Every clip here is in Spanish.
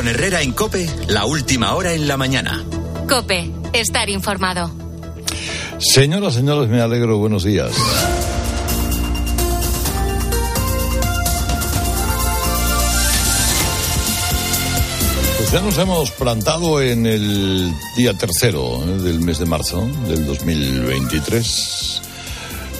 Con Herrera en Cope, la última hora en la mañana. Cope, estar informado. Señoras, señores, me alegro. Buenos días. Pues ya nos hemos plantado en el día tercero ¿eh? del mes de marzo del 2023.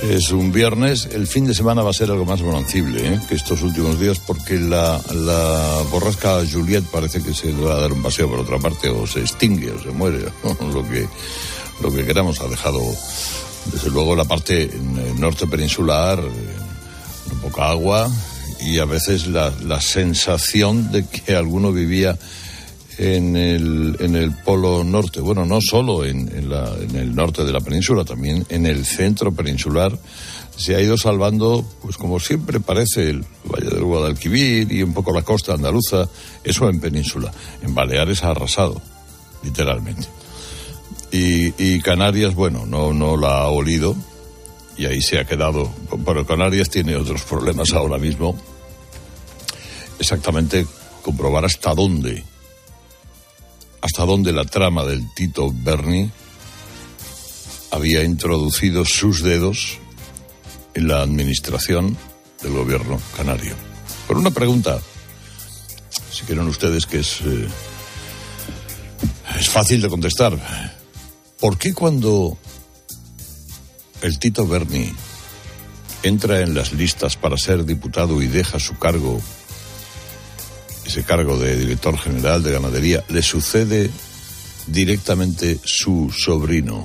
Es un viernes, el fin de semana va a ser algo más bonancible ¿eh? que estos últimos días porque la, la borrasca Juliet parece que se va a dar un paseo por otra parte o se extingue o se muere, lo que, lo que queramos. Ha dejado, desde luego, la parte norte peninsular, eh, poca agua y a veces la, la sensación de que alguno vivía en el, en el polo norte. Bueno, no solo en, en, la, en, el norte de la península, también en el centro peninsular. Se ha ido salvando, pues como siempre parece, el Valle del Guadalquivir y un poco la costa andaluza, eso en península. En Baleares ha arrasado, literalmente. Y, y Canarias, bueno, no, no la ha olido y ahí se ha quedado. Pero Canarias tiene otros problemas ahora mismo. Exactamente comprobar hasta dónde hasta dónde la trama del Tito Berni había introducido sus dedos en la administración del gobierno canario. Por una pregunta, si quieren ustedes que es, eh, es fácil de contestar. ¿Por qué cuando el Tito Berni entra en las listas para ser diputado y deja su cargo ese cargo de director general de ganadería, le sucede directamente su sobrino.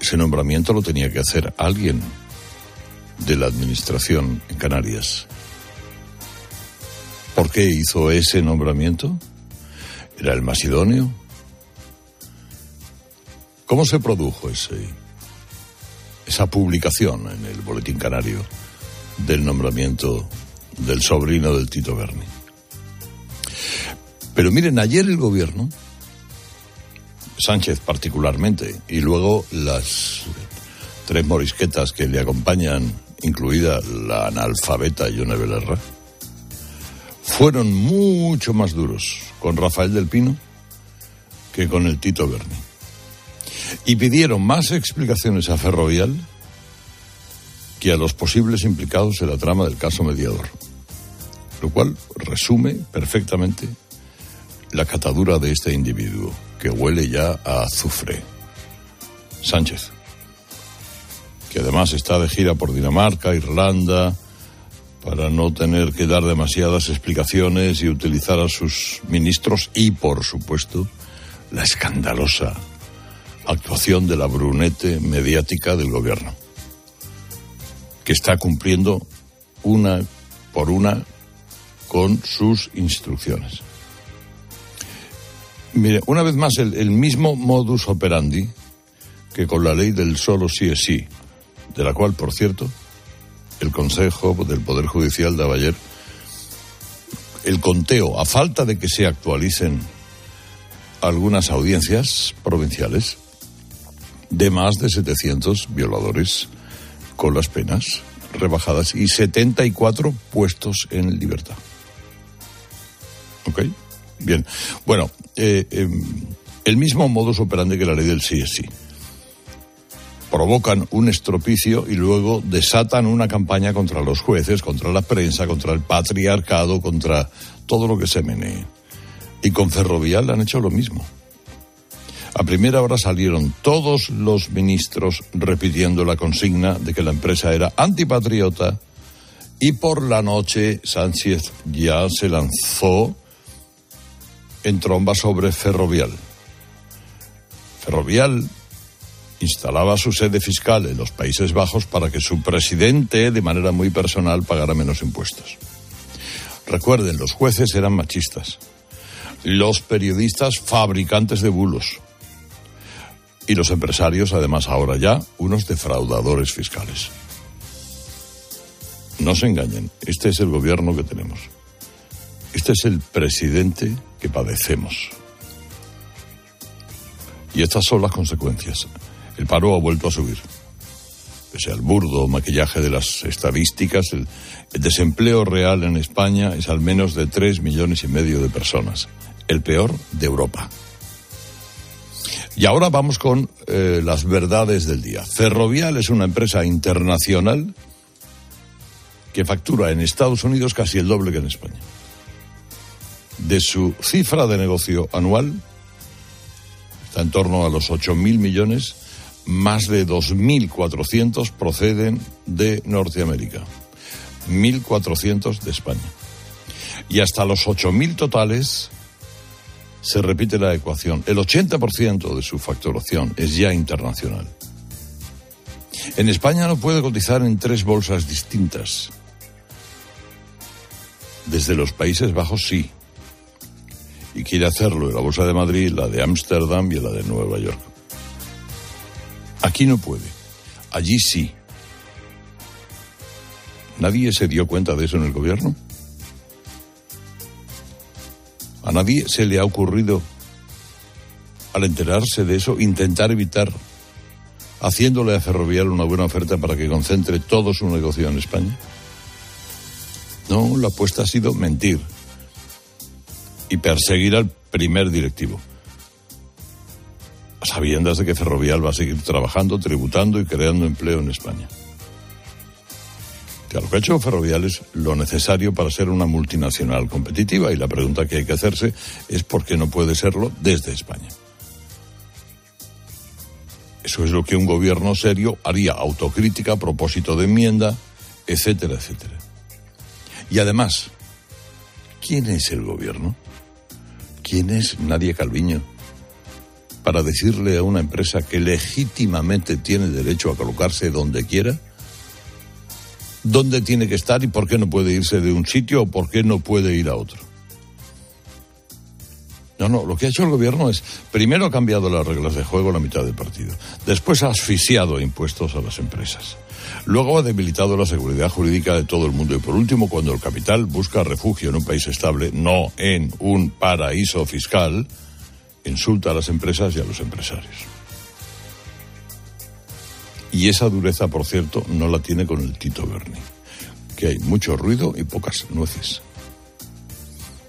Ese nombramiento lo tenía que hacer alguien de la administración en Canarias. ¿Por qué hizo ese nombramiento? ¿Era el más idóneo? ¿Cómo se produjo ese, esa publicación en el Boletín Canario del nombramiento del sobrino del Tito Berni. Pero miren, ayer el gobierno, Sánchez particularmente, y luego las tres morisquetas que le acompañan, incluida la analfabeta Yone Belerra, fueron mucho más duros con Rafael del Pino que con el Tito Berni. Y pidieron más explicaciones a Ferrovial a los posibles implicados en la trama del caso mediador. Lo cual resume perfectamente la catadura de este individuo, que huele ya a azufre. Sánchez, que además está de gira por Dinamarca, Irlanda, para no tener que dar demasiadas explicaciones y utilizar a sus ministros y, por supuesto, la escandalosa actuación de la brunete mediática del gobierno que está cumpliendo una por una con sus instrucciones. Mire, una vez más, el, mismo modus operandi que con la ley del solo sí es sí, de la cual, por cierto, el Consejo del Poder Judicial daba ayer el conteo, a falta de que se actualicen algunas audiencias provinciales, de más de 700 violadores con las penas rebajadas y 74 puestos en libertad. ¿Ok? Bien. Bueno, eh, eh, el mismo modus operandi que la ley del sí es sí. Provocan un estropicio y luego desatan una campaña contra los jueces, contra la prensa, contra el patriarcado, contra todo lo que se menee. Y con Ferrovial han hecho lo mismo. A primera hora salieron todos los ministros repitiendo la consigna de que la empresa era antipatriota y por la noche Sánchez ya se lanzó en tromba sobre Ferrovial. Ferrovial instalaba su sede fiscal en los Países Bajos para que su presidente, de manera muy personal, pagara menos impuestos. Recuerden, los jueces eran machistas, los periodistas fabricantes de bulos y los empresarios, además, ahora ya, unos defraudadores fiscales. No se engañen, este es el gobierno que tenemos. Este es el presidente que padecemos. Y estas son las consecuencias. El paro ha vuelto a subir. pese al burdo maquillaje de las estadísticas, el, desempleo real en España es al menos de tres millones y medio de personas, el peor de Europa. Y ahora vamos con eh, las verdades del día. Ferrovial es una empresa internacional que factura en Estados Unidos casi el doble que en España. De su cifra de negocio anual, está en torno a los 8.000 millones, más de 2.400 proceden de Norteamérica, 1.400 de España. Y hasta los 8.000 totales se repite la ecuación. El 80% de su facturación es ya internacional. En España no puede cotizar en tres bolsas distintas. Desde los Países Bajos sí. Y quiere hacerlo en la Bolsa de Madrid, la de Ámsterdam y la de Nueva York. Aquí no puede. Allí sí. ¿Nadie se dio cuenta de eso en el gobierno? A nadie se le ha ocurrido, al enterarse de eso, intentar evitar, haciéndole a Ferrovial una buena oferta para que concentre todo su negocio en España. No, la apuesta ha sido mentir y perseguir al primer directivo. Sabiendas de que Ferrovial va a seguir trabajando, tributando y creando empleo en España lo que ha hecho Ferrovial es lo necesario para ser una multinacional competitiva y la pregunta que hay que hacerse es por qué no puede serlo desde España. Eso es lo que un gobierno serio haría, autocrítica, propósito de enmienda, etcétera, etcétera. Y además, ¿quién es el gobierno? ¿Quién es Nadia Calviño? Para decirle a una empresa que legítimamente tiene derecho a colocarse donde quiera dónde tiene que estar y por qué no puede irse de un sitio o por qué no puede ir a otro. No, no, lo que ha hecho el gobierno es, primero ha cambiado las reglas de juego a la mitad del partido, después ha asfixiado impuestos a las empresas, luego ha debilitado la seguridad jurídica de todo el mundo y por último, cuando el capital busca refugio en un país estable, no en un paraíso fiscal, insulta a las empresas y a los empresarios. Y esa dureza, por cierto, no la tiene con el Tito Berni, que hay mucho ruido y pocas nueces.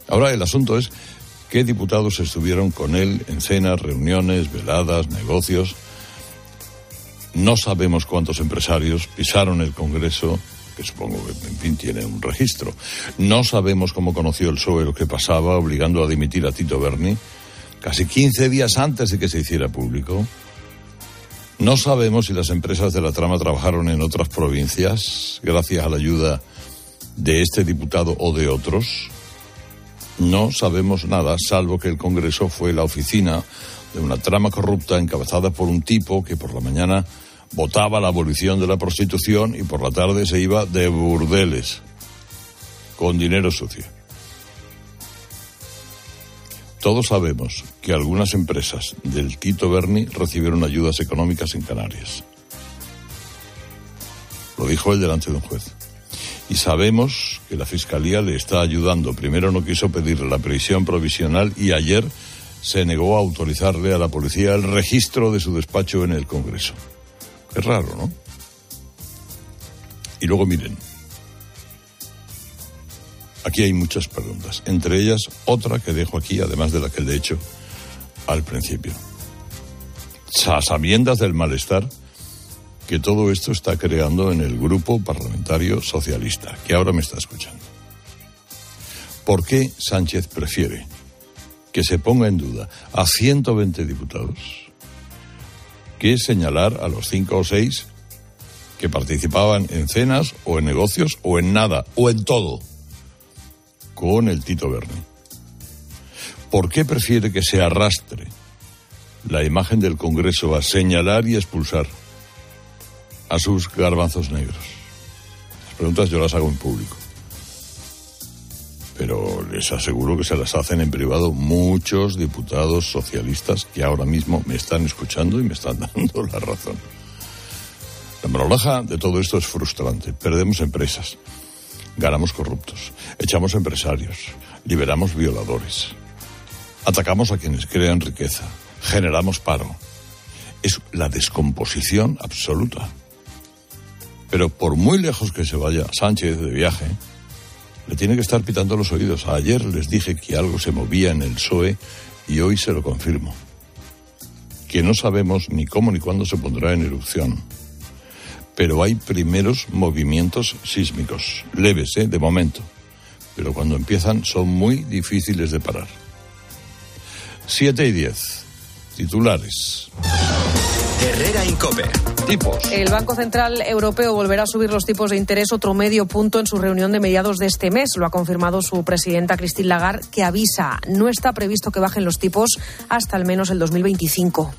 Ahora el asunto es qué diputados estuvieron con él en cenas, reuniones, veladas, negocios. No sabemos cuántos empresarios pisaron el Congreso, que supongo que, en fin, tiene un registro. No sabemos cómo conoció el PSOE lo que pasaba, obligando a dimitir a Tito Berni, casi 15 días antes de que se hiciera público. No sabemos si las empresas de la trama trabajaron en otras provincias gracias a la ayuda de este diputado o de otros. No sabemos nada, salvo que el Congreso fue la oficina de una trama corrupta encabezada por un tipo que por la mañana votaba la abolición de la prostitución y por la tarde se iba de burdeles con dinero sucio. Todos sabemos que algunas empresas del Tito Berni recibieron ayudas económicas en Canarias. Lo dijo él delante de un juez. Y sabemos que la Fiscalía le está ayudando. Primero no quiso pedirle la prisión provisional y ayer se negó a autorizarle a la policía el registro de su despacho en el Congreso. Qué raro, ¿no? Y luego miren, Aquí hay muchas preguntas, entre ellas otra que dejo aquí, además de la que le he hecho al principio. Sabiendas del malestar que todo esto está creando en el grupo parlamentario socialista, que ahora me está escuchando. ¿Por qué Sánchez prefiere que se ponga en duda a 120 diputados que señalar a los cinco o seis que participaban en cenas o en negocios o en nada o en todo? Con el Tito Berni. ¿Por qué prefiere que se arrastre la imagen del Congreso a señalar y expulsar a sus garbanzos negros? Las preguntas yo las hago en público. Pero les aseguro que se las hacen en privado muchos diputados socialistas que ahora mismo me están escuchando y me están dando la razón. La moraleja de todo esto es frustrante. Perdemos empresas, ganamos corruptos, echamos empresarios, liberamos violadores, atacamos a quienes crean riqueza, generamos paro. Es la descomposición absoluta. Pero por muy lejos que se vaya Sánchez de viaje, le tiene que estar pitando los oídos. Ayer les dije que algo se movía en el PSOE y hoy se lo confirmo. Que no sabemos ni cómo ni cuándo se pondrá en erupción. Pero hay primeros movimientos sísmicos, leves, ¿eh? de momento. Pero cuando empiezan son muy difíciles de parar. 7 y 10. Titulares. Herrera Incope. Tipos. El Banco Central Europeo volverá a subir los tipos de interés otro medio punto en su reunión de mediados de este mes. Lo ha confirmado su presidenta Christine Lagarde, que avisa no está previsto que bajen los tipos hasta al menos el 2025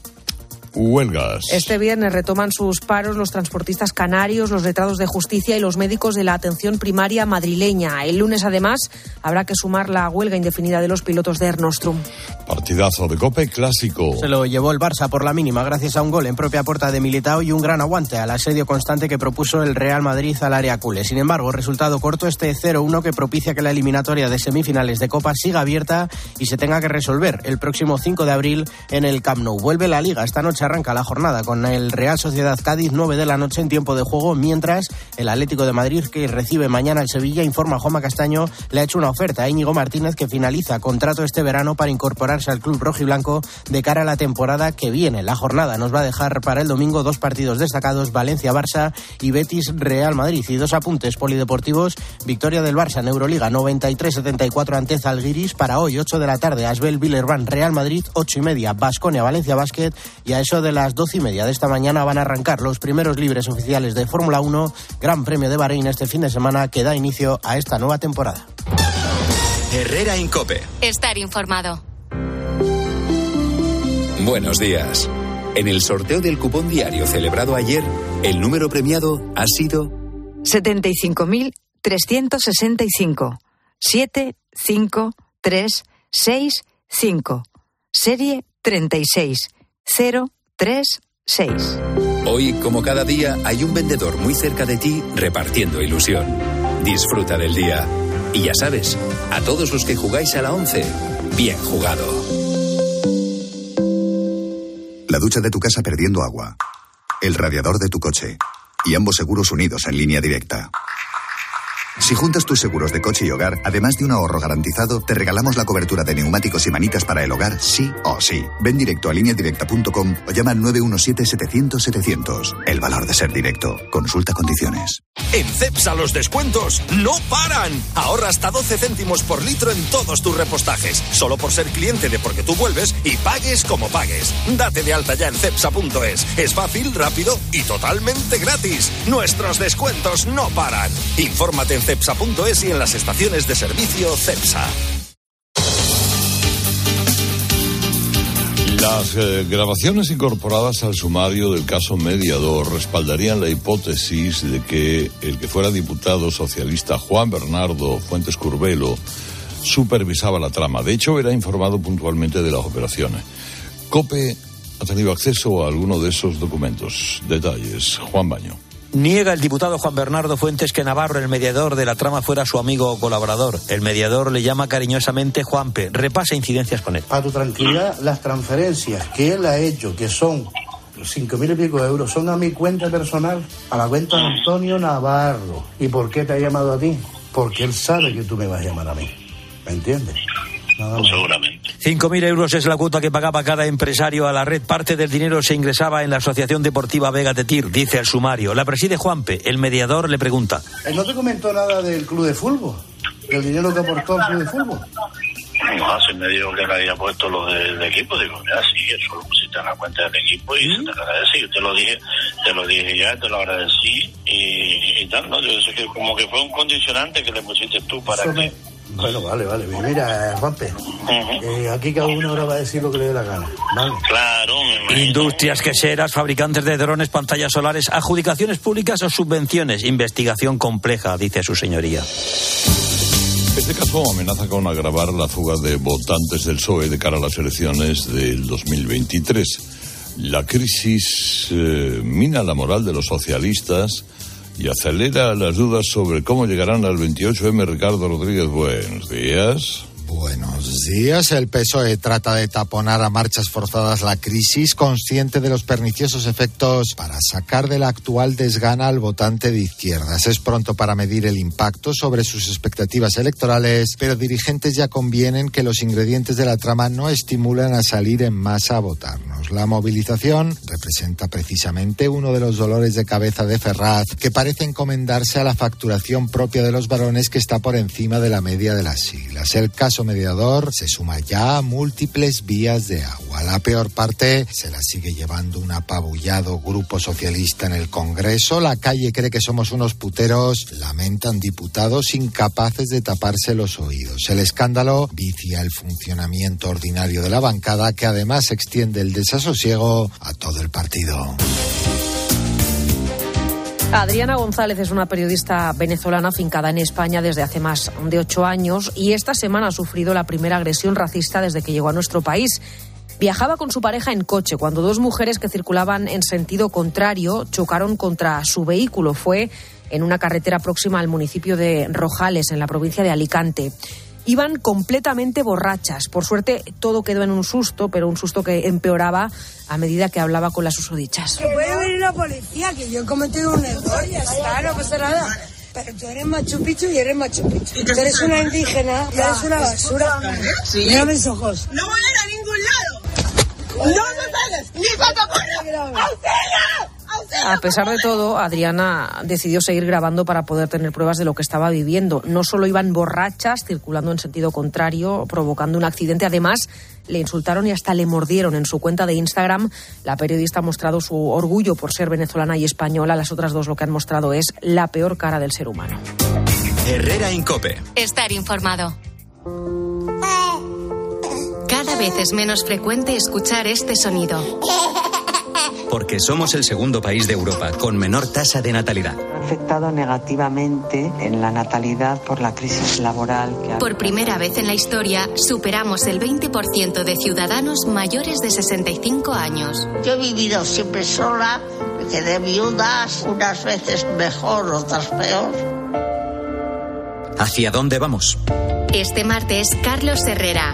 huelgas. Este viernes retoman sus paros los transportistas canarios, los letrados de justicia y los médicos de la atención primaria madrileña. El lunes, además, habrá que sumar la huelga indefinida de los pilotos de Ernostrum. Partidazo de Cope clásico. Se lo llevó el Barça por la mínima gracias a un gol en propia puerta de Militao y un gran aguante al asedio constante que propuso el Real Madrid al área culé. Sin embargo, resultado corto este 0-1 que propicia que la eliminatoria de semifinales de Copa siga abierta y se tenga que resolver el próximo 5 de abril en el Camp Nou. Vuelve la Liga esta noche arranca la jornada con el Real Sociedad Cádiz 9 de la noche en tiempo de juego, mientras el Atlético de Madrid que recibe mañana el Sevilla informa a Juanma Castaño le ha hecho una oferta a Íñigo Martínez que finaliza contrato este verano para incorporarse al club rojiblanco de cara a la temporada que viene. La jornada nos va a dejar para el domingo dos partidos destacados, Valencia-Barça y Betis-Real Madrid. Y dos apuntes polideportivos, victoria del Barça en Euroliga 93-74 ante Zalgiris para hoy 8 de la tarde, Asbel Villerban Real Madrid 8 y media, Basconia Valencia Basket y a eso de las doce y media de esta mañana van a arrancar los primeros libres oficiales de Fórmula 1, Gran Premio de Bahrein este fin de semana que da inicio a esta nueva temporada. Herrera Incope. Estar informado. Buenos días. En el sorteo del cupón diario celebrado ayer, el número premiado ha sido 75.365. 7, 5, 3, 6, 5. Serie 36. 0, 3, 6. Hoy, como cada día, hay un vendedor muy cerca de ti repartiendo ilusión. Disfruta del día. Y ya sabes, a todos los que jugáis a la 11, bien jugado. La ducha de tu casa perdiendo agua. El radiador de tu coche. Y ambos seguros unidos en línea directa. Si juntas tus seguros de coche y hogar, además de un ahorro garantizado, te regalamos la cobertura de neumáticos y manitas para el hogar, sí o sí. Ven directo a lineadirecta.com o llama al 917-700-700. El valor de ser directo. Consulta condiciones. En CEPSA los descuentos no paran. Ahorra hasta 12 céntimos por litro en todos tus repostajes. Solo por ser cliente de Porque tú vuelves y pagues como pagues. Date de alta ya en CEPSA.es. Es fácil, rápido y totalmente gratis. Nuestros descuentos no paran. Infórmate en cepsa.es y en las estaciones de servicio CEPSA. Las eh, grabaciones incorporadas al sumario del caso mediador respaldarían la hipótesis de que el que fuera diputado socialista Juan Bernardo Fuentes Curbelo supervisaba la trama. De hecho, era informado puntualmente de las operaciones. COPE ha tenido acceso a alguno de esos documentos. Detalles. Juan Baño. Niega el diputado Juan Bernardo Fuentes que Navarro, el mediador de la trama, fuera su amigo o colaborador. El mediador le llama cariñosamente Juanpe. Repasa incidencias con él. A tu tranquilidad, las transferencias que él ha hecho, que son cinco mil y pico de euros, son a mi cuenta personal, a la cuenta de Antonio Navarro. ¿Y por qué te ha llamado a ti? Porque él sabe que tú me vas a llamar a mí. ¿Me entiendes? Nada más. Seguramente. 5.000 euros es la cuota que pagaba cada empresario a la red. Parte del dinero se ingresaba en la Asociación Deportiva Vega de Tir, dice el sumario. La preside Juanpe. El mediador le pregunta. Él no te comentó nada del club de fútbol, del dinero que aportó el club de fútbol. No, se me dijo que le había puesto lo del equipo. Digo, mira, sí, eso lo pusiste en la cuenta del equipo y se te agradece. Yo te lo dije, te lo dije ya, te lo agradecí y, y tal, ¿no? Yo sé que como que fue un condicionante que le pusiste tú para Eso que... Bueno, vale, vale. Mira, Juanpe, eh, aquí cada uno ahora va a decir lo que le dé la gana. ¿vale? Claro, me. Industrias queseras, fabricantes de drones, pantallas solares, adjudicaciones públicas o subvenciones. Investigación compleja, dice su señoría. Este caso amenaza con agravar la fuga de votantes del PSOE de cara a las elecciones del 2023. La crisis eh, mina la moral de los socialistas y acelera las dudas sobre cómo llegarán al 28M. Ricardo Rodríguez, buenos días. Buenos días. El PSOE trata de taponar a marchas forzadas la crisis, consciente de los perniciosos efectos para sacar de la actual desgana al votante de izquierdas. Es pronto para medir el impacto sobre sus expectativas electorales, pero dirigentes ya convienen que los ingredientes de la trama no estimulan a salir en masa a votarnos. La movilización representa precisamente uno de los dolores de cabeza de Ferraz, que parece encomendarse a la facturación propia de los varones que está por encima de la media de las siglas. El caso mediador se suma ya a múltiples vías de agua. La peor parte se la sigue llevando un apabullado grupo socialista en el Congreso. La calle cree que somos unos puteros, lamentan diputados incapaces de taparse los oídos. El escándalo vicia el funcionamiento ordinario de la bancada que además extiende el desasosiego a todo el partido. Adriana González es una periodista venezolana fincada en España desde hace más de ocho años y esta semana ha sufrido la primera agresión racista desde que llegó a nuestro país. Viajaba con su pareja en coche cuando dos mujeres que circulaban en sentido contrario chocaron contra su vehículo. Fue en una carretera próxima al municipio de Rojales, en la provincia de Alicante iban completamente borrachas. Por suerte, todo quedó en un susto, pero un susto que empeoraba a medida que hablaba con las usodichas. Que puede venir la policía, que yo he cometido un error, ya está, no pasa nada. Pero tú eres Machu Picchu y eres Machu Picchu. Tú eres una indígena y eres una basura. Sí. Mira mis ojos. No voy a ir a ningún lado. No me pegues, ni cuando ¡Auxilio! A pesar de todo, Adriana decidió seguir grabando para poder tener pruebas de lo que estaba viviendo. No solo iban borrachas circulando en sentido contrario, provocando un accidente, además le insultaron y hasta le mordieron. En su cuenta de Instagram, la periodista ha mostrado su orgullo por ser venezolana y española. Las otras dos lo que han mostrado es la peor cara del ser humano. Herrera Incope. Estar informado. Cada vez es menos frecuente escuchar este sonido. Porque somos el segundo país de Europa con menor tasa de natalidad. Ha afectado negativamente en la natalidad por la crisis laboral. Que ha... Por primera vez en la historia, superamos el 20% de ciudadanos mayores de 65 años. Yo he vivido siempre sola, me quedé viudas, unas veces mejor, otras peor. ¿Hacia dónde vamos? Este martes, Carlos Herrera,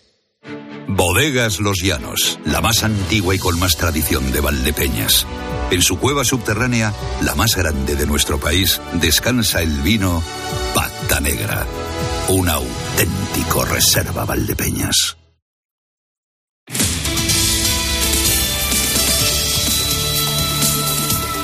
Bodegas Los Llanos, la más antigua y con más tradición de Valdepeñas. En su cueva subterránea, la más grande de nuestro país, descansa el vino Pata Negra, un auténtico reserva Valdepeñas.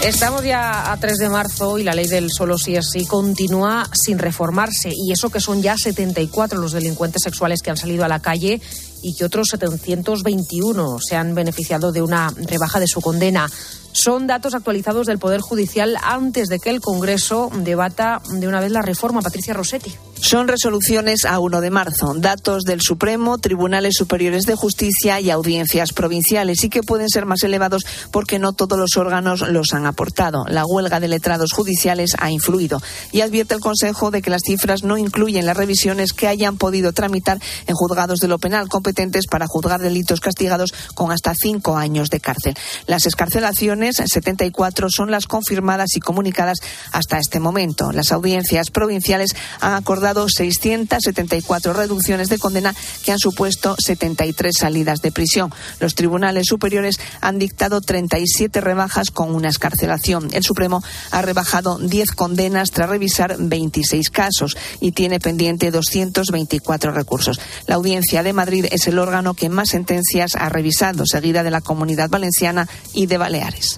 Estamos ya a 3 de marzo y la ley del solo sí es sí continúa sin reformarse. Y eso que son ya 74 los delincuentes sexuales que han salido a la calle y que otros 721 se han beneficiado de una rebaja de su condena. Son datos actualizados del Poder Judicial antes de que el Congreso debata de una vez la reforma. Patricia Rossetti. Son resoluciones a 1 de marzo, datos del Supremo, Tribunales Superiores de Justicia y audiencias provinciales y que pueden ser más elevados porque no todos los órganos los han aportado. La huelga de letrados judiciales ha influido y advierte el Consejo de que las cifras no incluyen las revisiones que hayan podido tramitar en juzgados de lo penal competentes para juzgar delitos castigados con hasta cinco años de cárcel. Las escarcelaciones, 74, son las confirmadas y comunicadas hasta este momento. Las audiencias provinciales han acordado 674 reducciones de condena que han supuesto 73 salidas de prisión. Los tribunales superiores han dictado 37 rebajas con una escarcelación. El Supremo ha rebajado 10 condenas tras revisar 26 casos y tiene pendiente 224 recursos. La Audiencia de Madrid es el órgano que más sentencias ha revisado, seguida de la Comunidad Valenciana y de Baleares.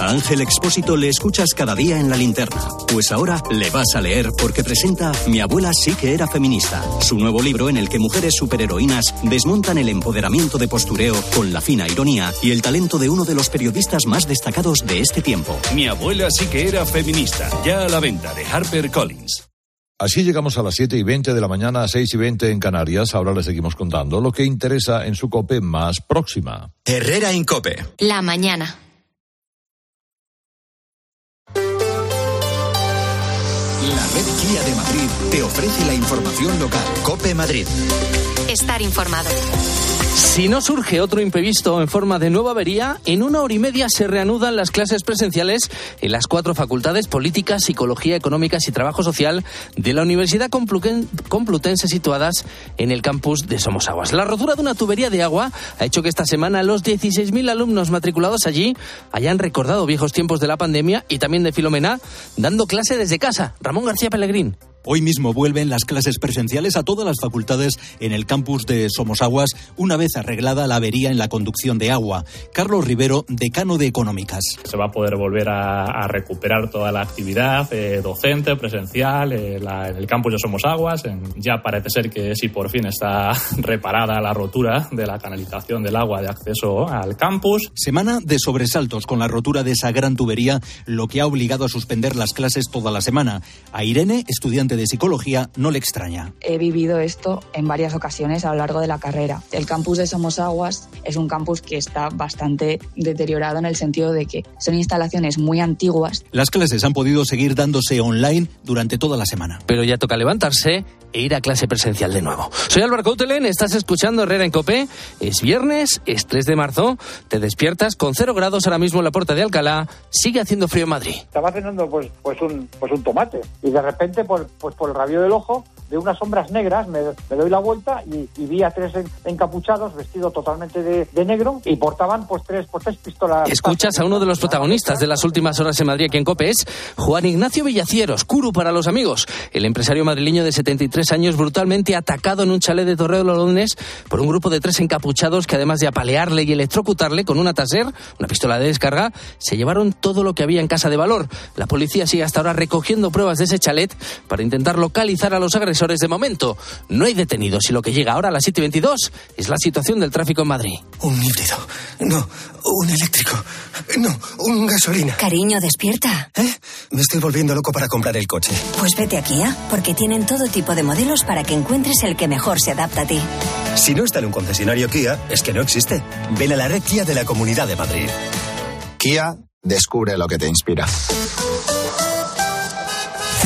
A Ángel Expósito le escuchas cada día en la linterna. Pues ahora le vas a leer porque presenta Mi abuela sí que era feminista, su nuevo libro en el que mujeres superheroínas desmontan el empoderamiento de postureo con la fina ironía y el talento de uno de los periodistas más destacados de este tiempo. Mi abuela sí que era feminista, ya a la venta de Harper Collins. Así llegamos a las 7 y 20 de la mañana, a 6 y 20 en Canarias. Ahora les seguimos contando lo que interesa en su COPE más próxima. Herrera en COPE. La mañana. La red Kia de Madrid te ofrece la información local. COPE Madrid. Estar informado. Si no surge otro imprevisto en forma de nueva avería, en una hora y media se reanudan las clases presenciales en las cuatro facultades Política, Psicología, Económicas y Trabajo Social de la Universidad Complutense situadas en el campus de Somosaguas. La rotura de una tubería de agua ha hecho que esta semana los 16.000 alumnos matriculados allí hayan recordado viejos tiempos de la pandemia y también de Filomena, dando clase desde casa. Ramón García Pellegrín. Hoy mismo vuelven las clases presenciales a todas las facultades en el campus de Somosaguas, una vez arreglada la avería en la conducción de agua. Carlos Rivero, decano de Económicas. Se va a poder volver a, recuperar toda la actividad eh, docente, presencial, eh, en el campus de Somosaguas. ya parece ser que sí, por fin está reparada la rotura de la canalización del agua de acceso al campus. Semana de sobresaltos con la rotura de esa gran tubería, lo que ha obligado a suspender las clases toda la semana. A Irene, estudiante de psicología no le extraña. He vivido esto en varias ocasiones a lo largo de la carrera. El campus de Somosaguas es un campus que está bastante deteriorado en el sentido de que son instalaciones muy antiguas. Las clases han podido seguir dándose online durante toda la semana. Pero ya toca levantarse e ir a clase presencial de nuevo. Soy Álvaro Coutelen, estás escuchando Herrera en Copé. Es viernes, es 3 de marzo, te despiertas con cero grados ahora mismo en la puerta de Alcalá, sigue haciendo frío en Madrid. Estaba cenando pues, pues, un, pues un tomate y de repente pues, pues por el rabio del ojo de unas sombras negras, me, doy la vuelta y, vi a tres encapuchados vestidos totalmente de, negro y portaban pues tres, pues, tres pistolas. Escuchas a uno de los protagonistas de las últimas horas en Madrid aquí en COPE, es Juan Ignacio Villacieros, Curu para los amigos, el empresario madrileño de 73 años brutalmente atacado en un chalet de Torreo de Londres por un grupo de tres encapuchados que además de apalearle y electrocutarle con una taser, una pistola de descarga, se llevaron todo lo que había en casa de valor. La policía sigue hasta ahora recogiendo pruebas de ese chalet para intentar localizar a los agresores de momento. No hay detenidos y lo que llega ahora a las 7.22 es la situación del tráfico en Madrid. Un híbrido. No, un eléctrico. No, un gasolina. Cariño, despierta. ¿Eh? Me estoy volviendo loco para comprar el coche. Pues vete a Kia, porque tienen todo tipo de modelos para que encuentres el que mejor se adapta a ti. Si no está en un concesionario Kia, es que no existe. Ven a la red Kia de la Comunidad de Madrid. Kia, descubre lo que te inspira.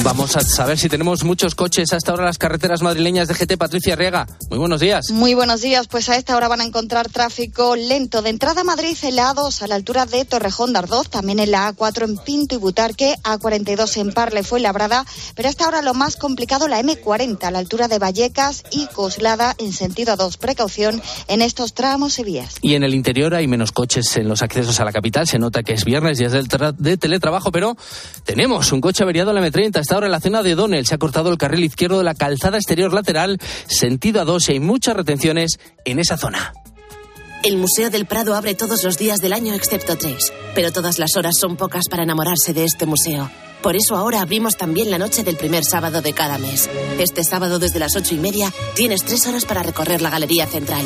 Vamos a saber si tenemos muchos coches hasta ahora las carreteras madrileñas de GT. Patricia Riega, muy buenos días. Muy buenos días. Pues a esta hora van a encontrar tráfico lento de entrada a Madrid en la A2 a la altura de Torrejón de Ardoz, también en la A4 en Pinto y Butarque, A42 en Parle fue labrada, pero hasta ahora lo más complicado la M40 a la altura de Vallecas y Coslada en sentido A2. Precaución en estos tramos y vías. Y en el interior hay menos coches en los accesos a la capital. Se nota que es viernes y es de teletrabajo, pero tenemos un coche averiado en la M30 ahora en la zona de Donel. Se ha cortado el carril izquierdo de la calzada exterior lateral, sentido a dos y hay muchas retenciones en esa zona. El Museo del Prado abre todos los días del año excepto tres, pero todas las horas son pocas para enamorarse de este museo. Por eso ahora abrimos también la noche del primer sábado de cada mes. Este sábado desde las ocho y media tienes tres horas para recorrer la Galería Central.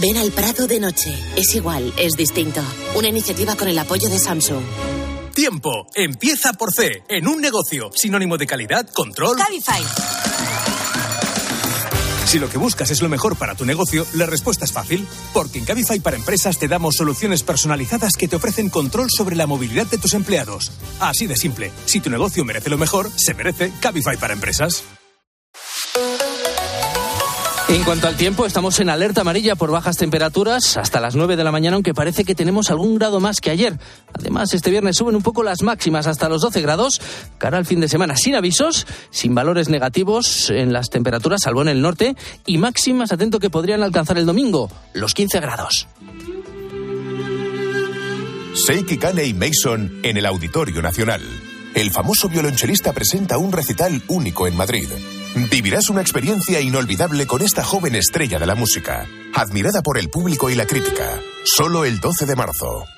Ven al Prado de noche. Es igual, es distinto. Una iniciativa con el apoyo de Samsung. Tiempo. Empieza por C. En un negocio. Sinónimo de calidad, control. Cabify. Si lo que buscas es lo mejor para tu negocio, la respuesta es fácil. Porque en Cabify para Empresas te damos soluciones personalizadas que te ofrecen control sobre la movilidad de tus empleados. Así de simple. Si tu negocio merece lo mejor, se merece Cabify para Empresas. En cuanto al tiempo, estamos en alerta amarilla por bajas temperaturas hasta las 9 de la mañana, aunque parece que tenemos algún grado más que ayer. Además, este viernes suben un poco las máximas hasta los 12 grados, cara al fin de semana, sin avisos, sin valores negativos en las temperaturas, salvo en el norte, y máximas, atento, que podrían alcanzar el domingo, los 15 grados. Seiki Kane y Mason en el Auditorio Nacional. El famoso violonchelista presenta un recital único en Madrid. Vivirás una experiencia inolvidable con esta joven estrella de la música, admirada por el público y la crítica, solo el 12 de marzo.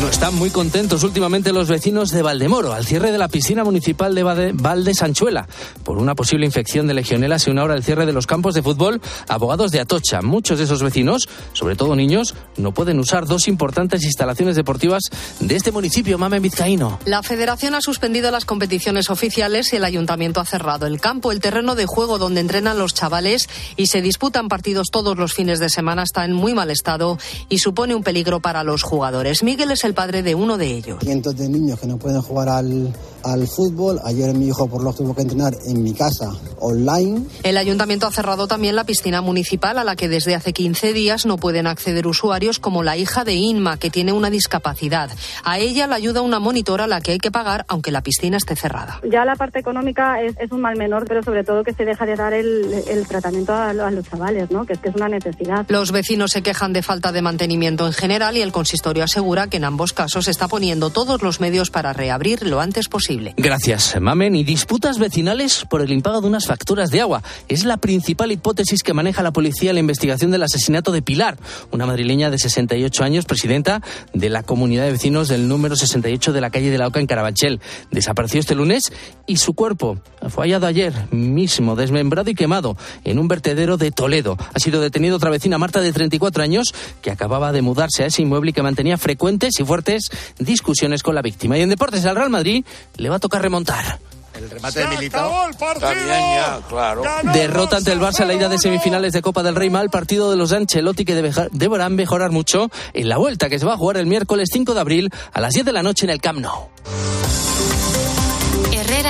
No están muy contentos últimamente los vecinos de Valdemoro al cierre de la piscina municipal de Valde Sanchuela por una posible infección de legionelas y una hora del cierre de los campos de fútbol. Abogados de Atocha, muchos de esos vecinos, sobre todo niños, no pueden usar dos importantes instalaciones deportivas de este municipio, Mame Vizcaíno. La Federación ha suspendido las competiciones oficiales y el ayuntamiento ha cerrado el campo, el terreno de juego donde entrenan los chavales y se disputan partidos todos los fines de semana está en muy mal estado y supone un peligro para los jugadores. Miguel es el padre de uno de ellos. Cientos de niños que no pueden jugar al, al fútbol. Ayer mi hijo por lo tuvo que entrenar en mi casa online. El ayuntamiento ha cerrado también la piscina municipal a la que desde hace 15 días no pueden acceder usuarios como la hija de Inma, que tiene una discapacidad. A ella la ayuda una monitora a la que hay que pagar aunque la piscina esté cerrada. Ya la parte económica es, es un mal menor, pero sobre todo que se deja de dar el, el tratamiento a, a, los chavales, ¿no? que es que es una necesidad. Los vecinos se quejan de falta de mantenimiento en general y el consistorio asegura que en ambos casos está poniendo todos los medios para reabrir lo antes posible. Gracias, Mamen. Y disputas vecinales por el impago de unas facturas de agua. Es la principal hipótesis que maneja la policía en la investigación del asesinato de Pilar, una madrileña de 68 años, presidenta de la comunidad de vecinos del número 68 de la calle de la Oca en Carabanchel. Desapareció este lunes y su cuerpo fue hallado ayer mismo, desmembrado y quemado, en un vertedero de Toledo. Ha sido detenido otra vecina, Marta, de 34 años, que acababa de mudarse a ese inmueble y que mantenía frecuentes y fuertes discusiones con la víctima. Y en deportes al Real Madrid le va a tocar remontar. El remate de Militao. Ya, claro. Derrota ante el Barça en la ida de semifinales de Copa del Rey mal partido de los de Ancelotti que deberán mejorar mucho en la vuelta que se va a jugar el miércoles 5 de abril a las 10 de la noche en el Camp Nou.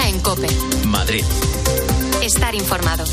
En Cope. Madrid. Estar informado.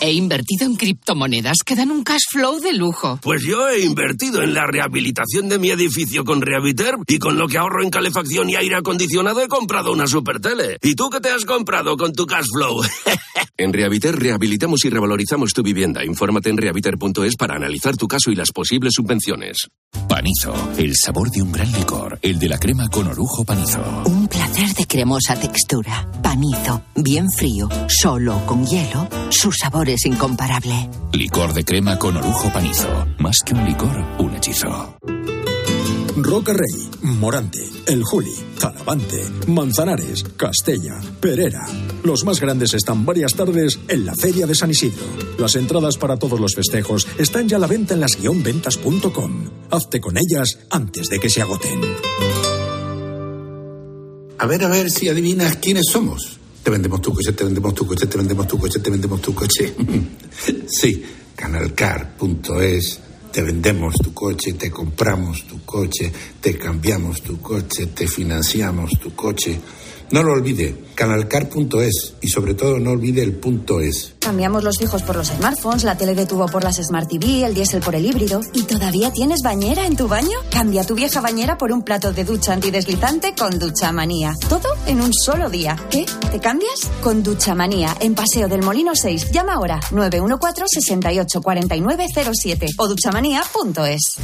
He invertido en criptomonedas que dan un cash flow de lujo. Pues yo he invertido en la rehabilitación de mi edificio con Rehabiter y con lo que ahorro en calefacción y aire acondicionado he comprado una super tele. ¿Y tú qué te has comprado con tu cash flow? en Rehabiter rehabilitamos y revalorizamos tu vivienda. Infórmate en rehabiter.es para analizar tu caso y las posibles subvenciones. Panizo, el sabor de un gran licor, el de la crema con orujo panizo. Un placer de cremosa textura. Panizo, bien frío, solo con hielo, su sabor es incomparable. Licor de crema con orujo panizo. Más que un licor, un hechizo. Roca Rey, Morante, El Juli, Talavante, Manzanares, Castella, Perera. Los más grandes están varias tardes en la Feria de San Isidro. Las entradas para todos los festejos están ya a la venta en las-ventas.com. Hazte con ellas antes de que se agoten. A ver, a ver si adivinas quiénes somos. Te vendemos tu coche, te vendemos tu coche, te vendemos tu coche, te vendemos tu coche. sí, canalcar.es. Te vendemos tu coche, te compramos tu coche, te cambiamos tu coche, te financiamos tu coche. No lo olvide, canalcar.es y sobre todo no olvide el punto es. Cambiamos los fijos por los smartphones, la tele de tubo por las Smart TV, el diésel por el híbrido. ¿Y todavía tienes bañera en tu baño? Cambia tu vieja bañera por un plato de ducha antideslizante con Ducha Manía. Todo en un solo día. ¿Qué? ¿Te cambias? Con Ducha Manía, en Paseo del Molino 6. Llama ahora 914-684907 o duchamanía.es.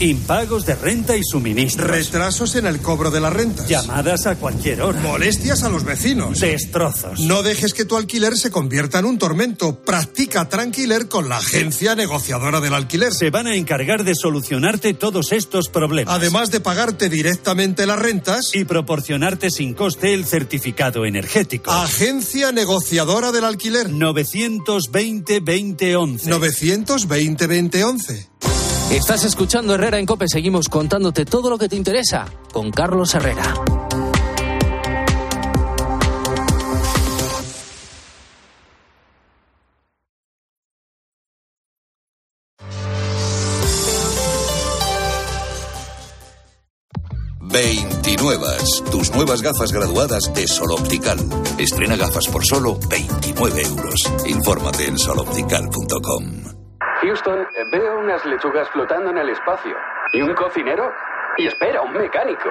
Impagos de renta y suministros. Retrasos en el cobro de la rentas. Llamadas a cualquier hora. Molestias a los vecinos. Destrozos. No dejes que tu alquiler se convierta en un tormento. Practica Tranquiler con la agencia negociadora del alquiler. Se van a encargar de solucionarte todos estos problemas. Además de pagarte directamente las rentas. Y proporcionarte sin coste el certificado energético. Agencia negociadora del alquiler. 920-2011. 920-2011. Estás escuchando Herrera en Cope. Seguimos contándote todo lo que te interesa con Carlos Herrera. Veintinuevas, tus nuevas gafas graduadas de Sol Optical. Estrena gafas por solo 29 euros. Infórmate en soloptical.com. Houston, veo unas lechugas flotando en el espacio. ¿Y un cocinero? Y espera, un mecánico.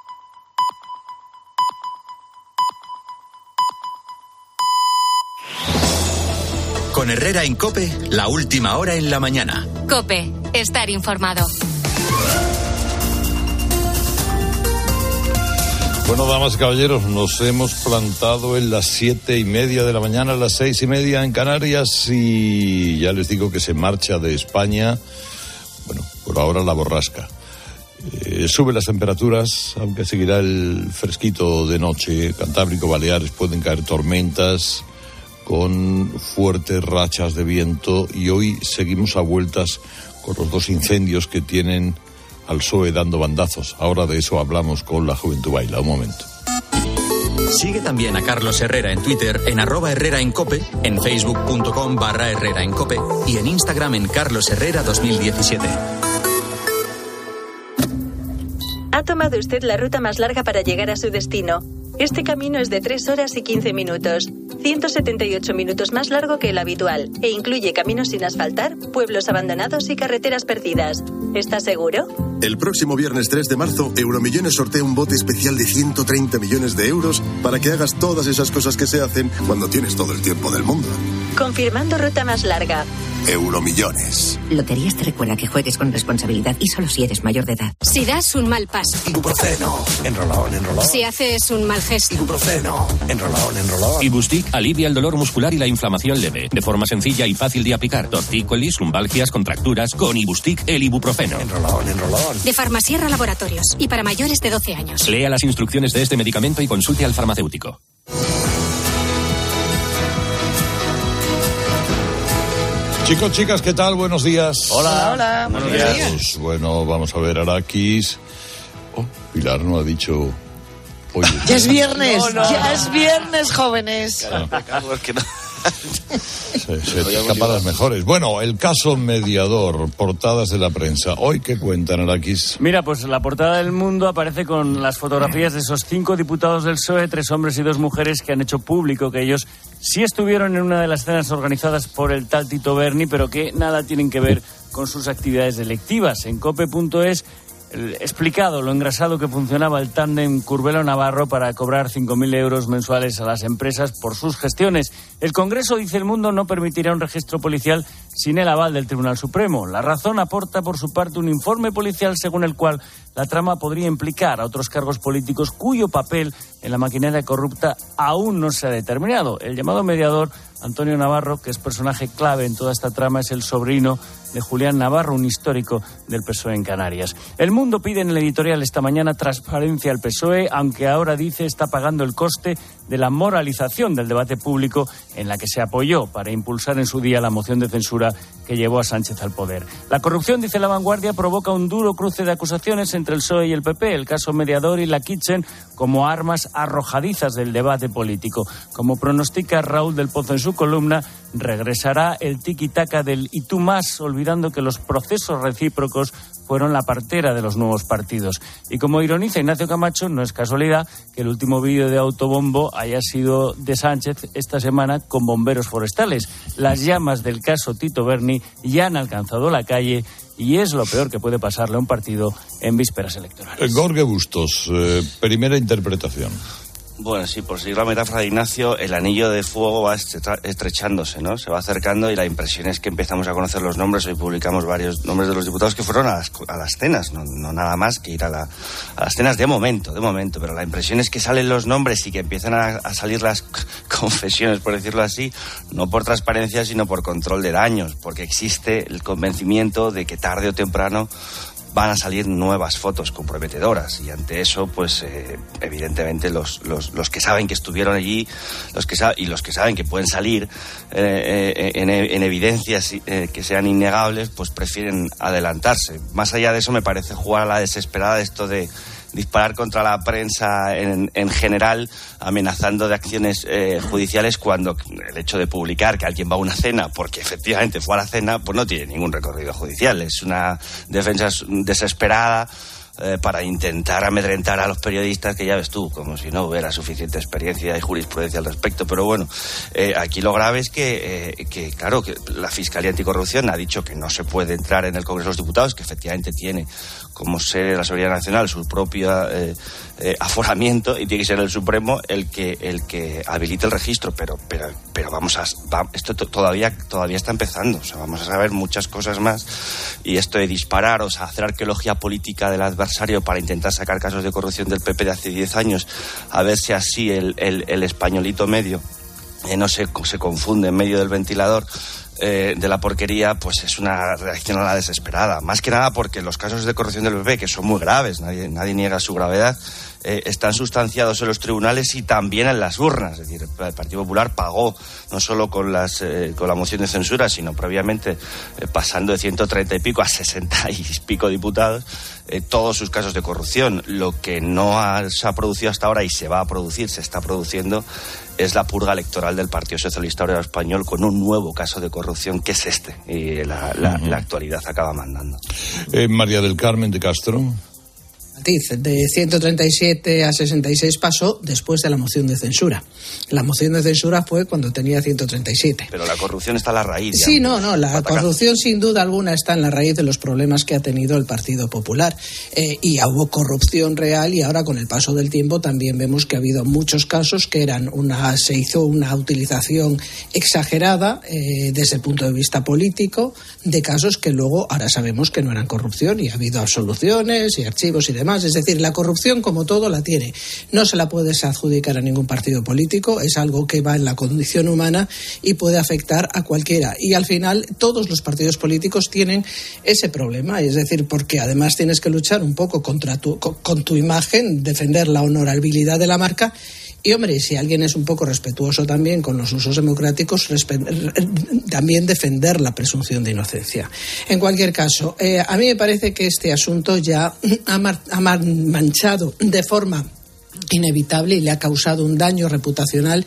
Con Herrera en Cope, la última hora en la mañana. Cope, estar informado. Bueno, damas y caballeros, nos hemos plantado en las siete y media de la mañana, a las seis y media en Canarias y ya les digo que se marcha de España, bueno, por ahora la borrasca. Eh, sube las temperaturas, aunque seguirá el fresquito de noche. Cantábrico, Baleares pueden caer tormentas con fuertes rachas de viento y hoy seguimos a vueltas con los dos incendios que tienen al PSOE dando bandazos. Ahora de eso hablamos con la Juventud Baila. Un momento. Sigue también a Carlos Herrera en Twitter en arroba Herrera en Cope, en facebook.com barra Herrera en Cope y en Instagram en Carlos Herrera 2017. Ha tomado usted la ruta más larga para llegar a su destino. Este camino es de 3 horas y 15 minutos, 178 minutos más largo que el habitual, e incluye caminos sin asfaltar, pueblos abandonados y carreteras perdidas. ¿Está seguro? El próximo viernes 3 de marzo, Euromillones sortea un bote especial de 130 millones de euros para que hagas todas esas cosas que se hacen cuando tienes todo el tiempo del mundo. Confirmando ruta más larga. Euromillones. Loterías te recuerda que juegues con responsabilidad y solo si eres mayor de edad. Si das un mal paso. Ibuprofeno. Enrolón, enrolón. Si haces un mal gesto. Ibuprofeno. Enrolón, enrolón. Ibustic alivia el dolor muscular y la inflamación leve. De forma sencilla y fácil de aplicar. Tortícolis, lumbalgias, contracturas. Con Ibustic, el ibuprofeno. Enrolón, enrolón. De Farmasierra Laboratorios. Y para mayores de 12 años. Lea las instrucciones de este medicamento y consulte al farmacéutico. Chicos, chicas, ¿qué tal? Buenos días. Hola. Hola. Buenos días. Bueno, vamos a ver Araquis. Oh, Pilar no ha dicho. Oye, Ya es viernes, ya es viernes, jóvenes. se, se te escapan las mejores. Bueno, el caso mediador, portadas de la prensa. Hoy, ¿qué cuentan, Araquis? Mira, pues la portada del mundo aparece con las fotografías de esos cinco diputados del PSOE, tres hombres y dos mujeres que han hecho público que ellos sí estuvieron en una de las cenas organizadas por el tal Tito Berni, pero que nada tienen que ver con sus actividades electivas. En cope.es explicado lo engrasado que funcionaba el tándem Curbelo-Navarro para cobrar 5.000 euros mensuales a las empresas por sus gestiones. El Congreso, dice el mundo, no permitirá un registro policial sin el aval del Tribunal Supremo. La razón aporta, por su parte, un informe policial según el cual la trama podría implicar a otros cargos políticos cuyo papel en la maquinaria corrupta aún no se ha determinado. El llamado mediador, Antonio Navarro, que es personaje clave en toda esta trama, es el sobrino de Julián Navarro, un histórico del PSOE en Canarias. El Mundo pide en el editorial esta mañana transparencia al PSOE, aunque ahora dice está pagando el coste de la moralización del debate público en la que se apoyó para impulsar en su día la moción de censura que llevó a Sánchez al poder. La corrupción, dice la vanguardia, provoca un duro cruce de acusaciones entre el PSOE y el PP, el caso mediador y la Kitchen como armas arrojadizas del debate político. Como pronostica Raúl del Pozo en su columna, regresará el tiki-taka del y tú más, olvidando que los procesos recíprocos fueron la partera de los nuevos partidos. Y como ironiza Ignacio Camacho, no es casualidad que el último vídeo de autobombo haya sido de Sánchez esta semana con bomberos forestales. Las llamas del caso Tito Berni ya han alcanzado la calle y es lo peor que puede pasarle a un partido en vísperas electorales. Gorge Bustos, eh, primera interpretación. Bueno, sí, por seguir la metáfora de Ignacio, el anillo de fuego va estre- estrechándose, ¿no? Se va acercando y la impresión es que empezamos a conocer los nombres. Hoy publicamos varios nombres de los diputados que fueron a las, a las cenas, no, no nada más que ir a, la- a las cenas de momento, de momento. Pero la impresión es que salen los nombres y que empiezan a salir las confesiones, por decirlo así, no por transparencia, sino por control de daños, porque existe el convencimiento de que tarde o temprano van a salir nuevas fotos comprometedoras. Y ante eso pues eh, evidentemente los, los, los que saben que estuvieron allí los que y los que saben que pueden salir eh, eh, en, en evidencias eh, que sean innegables pues prefieren adelantarse. Más allá de eso me parece jugar a la desesperada esto de disparar contra la prensa en, en general, amenazando de acciones eh, judiciales cuando el hecho de publicar que alguien va a una cena porque efectivamente fue a la cena, pues no tiene ningún recorrido judicial. Es una defensa desesperada eh, para intentar amedrentar a los periodistas, que ya ves tú, como si no hubiera suficiente experiencia y jurisprudencia al respecto. Pero bueno, eh, aquí lo grave es que, eh, que, claro, que la Fiscalía Anticorrupción ha dicho que no se puede entrar en el Congreso de los Diputados, que efectivamente tiene como de la Seguridad Nacional su propio eh, eh, aforamiento y tiene que ser el Supremo el que el que habilite el registro pero pero pero vamos a va- esto to- todavía todavía está empezando o sea vamos a saber muchas cosas más y esto de disparar o sea hacer arqueología política del adversario para intentar sacar casos de corrupción del PP de hace 10 años a ver si así el, el, el españolito medio eh, no se, se confunde en medio del ventilador eh, de la porquería, pues es una reacción a la desesperada. Más que nada porque los casos de corrupción del PP, que son muy graves, nadie, nadie niega su gravedad, eh, están sustanciados en los tribunales y también en las urnas. Es decir, el Partido Popular pagó no solo con, las, eh, con la moción de censura, sino previamente eh, pasando de 130 y pico a 60 y pico diputados, eh, todos sus casos de corrupción. Lo que no ha- se ha producido hasta ahora y se va a producir, se está produciendo, es la purga electoral del Partido Socialista Obrero Español con un nuevo caso de corrupción que es este. Y la, la- la actualidad acaba mandando. María del Carmen de Castro. Matiz, de 137 a 66 pasó después de la moción de censura. La moción de censura fue cuando tenía 137. Pero la corrupción está a la raíz. ya. Sí, no, no, la Atacar. corrupción sin duda alguna está en la raíz de los problemas que ha tenido el Partido Popular. Eh, y hubo corrupción real y ahora con el paso del tiempo también vemos que ha habido muchos casos que eran una, se hizo una utilización exagerada eh, desde el punto de vista político de casos que luego ahora sabemos que no eran corrupción y ha habido absoluciones y archivos y demás. Es decir, la corrupción como todo la tiene. No se la puedes adjudicar a ningún partido político, es algo que va en la condición humana y puede afectar a cualquiera. Y al final todos los partidos políticos tienen ese problema, es decir, porque además tienes que luchar un poco contra tu, con, con tu imagen, defender la honorabilidad de la marca. Y hombre, si alguien es un poco respetuoso también con los usos democráticos, también defender la presunción de inocencia. En cualquier caso, eh, a mí me parece que este asunto ya ha, ha manchado de forma inevitable y le ha causado un daño reputacional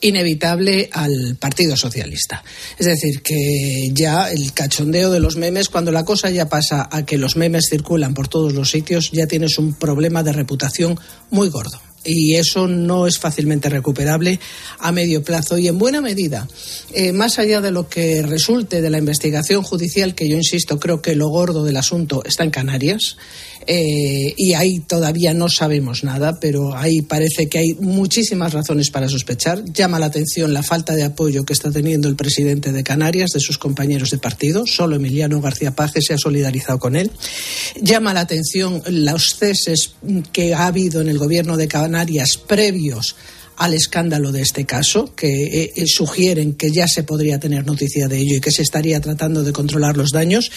inevitable al Partido Socialista. Es decir, que ya el cachondeo de los memes, cuando la cosa ya pasa a que los memes circulan por todos los sitios, ya tienes un problema de reputación muy gordo. Y eso no es fácilmente recuperable a medio plazo. Y en buena medida, eh, más allá de lo que resulte de la investigación judicial, que yo insisto, creo que lo gordo del asunto está en Canarias, eh, y ahí todavía no sabemos nada, pero ahí parece que hay muchísimas razones para sospechar. Llama la atención la falta de apoyo que está teniendo el presidente de Canarias, de sus compañeros de partido. Solo Emiliano García Paje se ha solidarizado con él. Llama la atención los ceses que ha habido en el gobierno de Canarias previos al escándalo de este caso, que eh, eh, sugieren que ya se podría tener noticia de ello y que se estaría tratando de controlar los daños.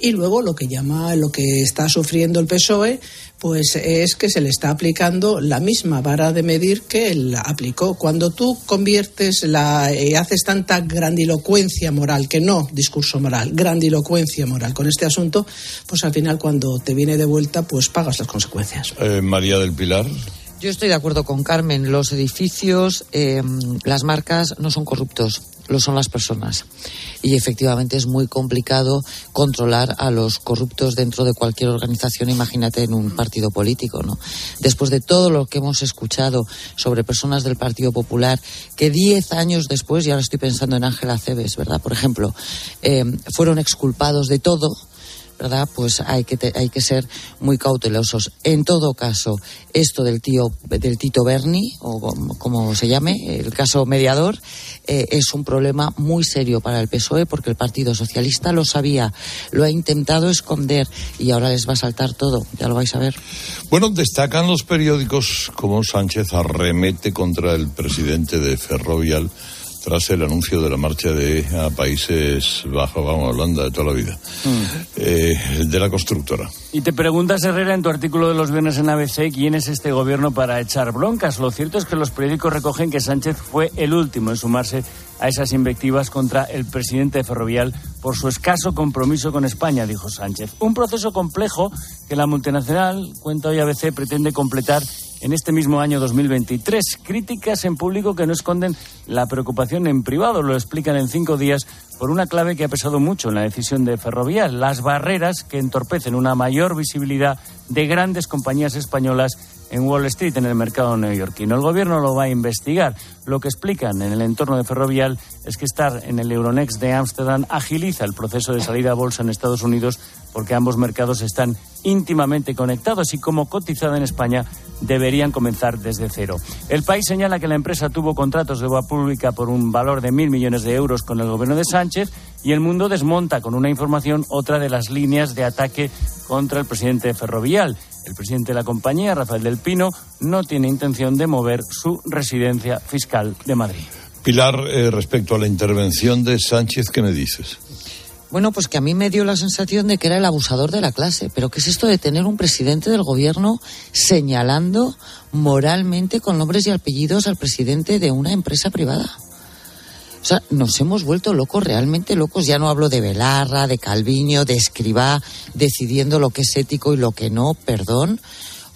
Y luego lo que llama, lo que está sufriendo el PSOE, pues es que se le está aplicando la misma vara de medir que él aplicó. Cuando tú conviertes la, eh, haces tanta grandilocuencia moral, que no discurso moral, grandilocuencia moral con este asunto, pues al final cuando te viene de vuelta, pues pagas las consecuencias. Eh, María del Pilar. Yo estoy de acuerdo con Carmen. Los edificios, eh, las marcas no son corruptos, lo son las personas. Y efectivamente es muy complicado controlar a los corruptos dentro de cualquier organización, imagínate en un partido político, ¿no? Después de todo lo que hemos escuchado sobre personas del Partido Popular, que diez años después, y ahora estoy pensando en Ángela Cebes, ¿verdad? Por ejemplo, eh, fueron exculpados de todo. ¿Verdad? Pues hay que, te- hay que ser muy cautelosos. En todo caso, esto del tío, del Tito Berni, o como, como se llame, el caso mediador, eh, es un problema muy serio para el PSOE porque el Partido Socialista lo sabía, lo ha intentado esconder y ahora les va a saltar todo, ya lo vais a ver. Bueno, destacan los periódicos cómo Sánchez arremete contra el presidente de Ferrovial tras el anuncio de la marcha de a Países Bajos, vamos, Holanda de toda la vida, eh, de la constructora. Y te preguntas, Herrera, en tu artículo de los viernes en ABC, ¿quién es este gobierno para echar broncas? Lo cierto es que los periódicos recogen que Sánchez fue el último en sumarse a esas invectivas contra el presidente de Ferrovial por su escaso compromiso con España, dijo Sánchez. Un proceso complejo que la multinacional, cuenta hoy ABC, pretende completar en este mismo año 2023. Críticas en público que no esconden la preocupación en privado, lo explican en cinco días por una clave que ha pesado mucho en la decisión de Ferrovial, las barreras que entorpecen una mayor visibilidad de grandes compañías españolas en Wall Street, en el mercado neoyorquino. El gobierno lo va a investigar. Lo que explican en el entorno de Ferrovial es que estar en el Euronext de Ámsterdam agiliza el proceso de salida a bolsa en Estados Unidos porque ambos mercados están íntimamente conectados y como cotizada en España deberían comenzar desde cero. El país señala que la empresa tuvo contratos de boa pública por un valor de mil millones de euros con el gobierno de Sánchez y el mundo desmonta con una información otra de las líneas de ataque contra el presidente Ferrovial. El presidente de la compañía, Rafael del Pino, no tiene intención de mover su residencia fiscal de Madrid. Pilar, eh, respecto a la intervención de Sánchez, ¿qué me dices? Bueno, pues que a mí me dio la sensación de que era el abusador de la clase. Pero ¿qué es esto de tener un presidente del gobierno señalando moralmente con nombres y apellidos al presidente de una empresa privada? O sea, nos hemos vuelto locos, realmente locos. Ya no hablo de Belarra, de Calviño, de Escribá, decidiendo lo que es ético y lo que no, perdón.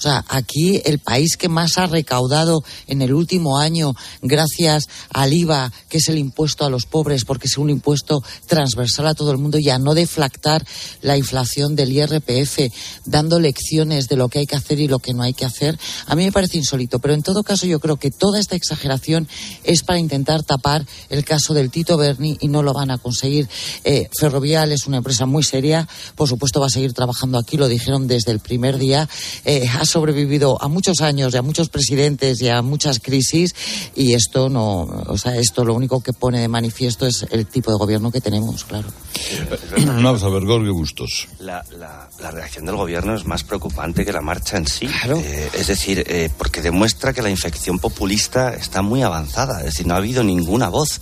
O sea, aquí el país que más ha recaudado en el último año gracias al IVA, que es el impuesto a los pobres, porque es un impuesto transversal a todo el mundo y a no deflactar la inflación del IRPF, dando lecciones de lo que hay que hacer y lo que no hay que hacer, a mí me parece insólito. Pero en todo caso yo creo que toda esta exageración es para intentar tapar el caso del Tito Berni y no lo van a conseguir. Eh, Ferrovial es una empresa muy seria, por supuesto va a seguir trabajando aquí, lo dijeron desde el primer día. Eh, sobrevivido a muchos años y a muchos presidentes y a muchas crisis y esto no, o sea, esto lo único que pone de manifiesto es el tipo de gobierno que tenemos, claro. Vamos a ver, Gorgio Bustos. La, la, la reacción del gobierno es más preocupante que la marcha en sí. Eh, es decir, eh, porque demuestra que la infección populista está muy avanzada. Es decir, no ha habido ninguna voz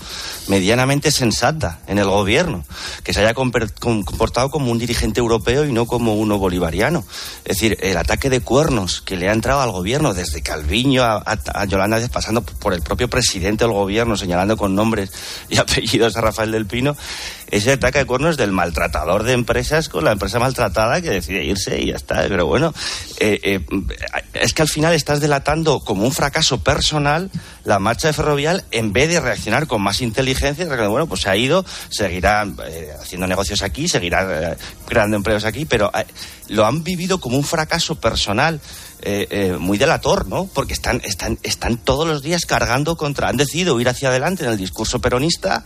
medianamente sensata en el gobierno que se haya comportado como un dirigente europeo y no como uno bolivariano. Es decir, el ataque de que le ha entrado al gobierno desde Calviño a, a- a Yolanda pasando por el propio presidente del gobierno, señalando con nombres y apellidos a Rafael del Pino, ese ataque de cuernos del maltratador de empresas con la empresa maltratada que decide irse y ya está. Pero bueno, eh, eh, es que al final estás delatando como un fracaso personal la marcha de Ferrovial en vez de reaccionar con más inteligencia. Bueno, pues se ha ido, seguirá eh, haciendo negocios aquí, seguirá creando empleos aquí, pero lo han vivido como un fracaso personal. eh, muy delator, ¿no? Porque están, están, están todos los días cargando contra. Han decidido ir hacia adelante en el discurso peronista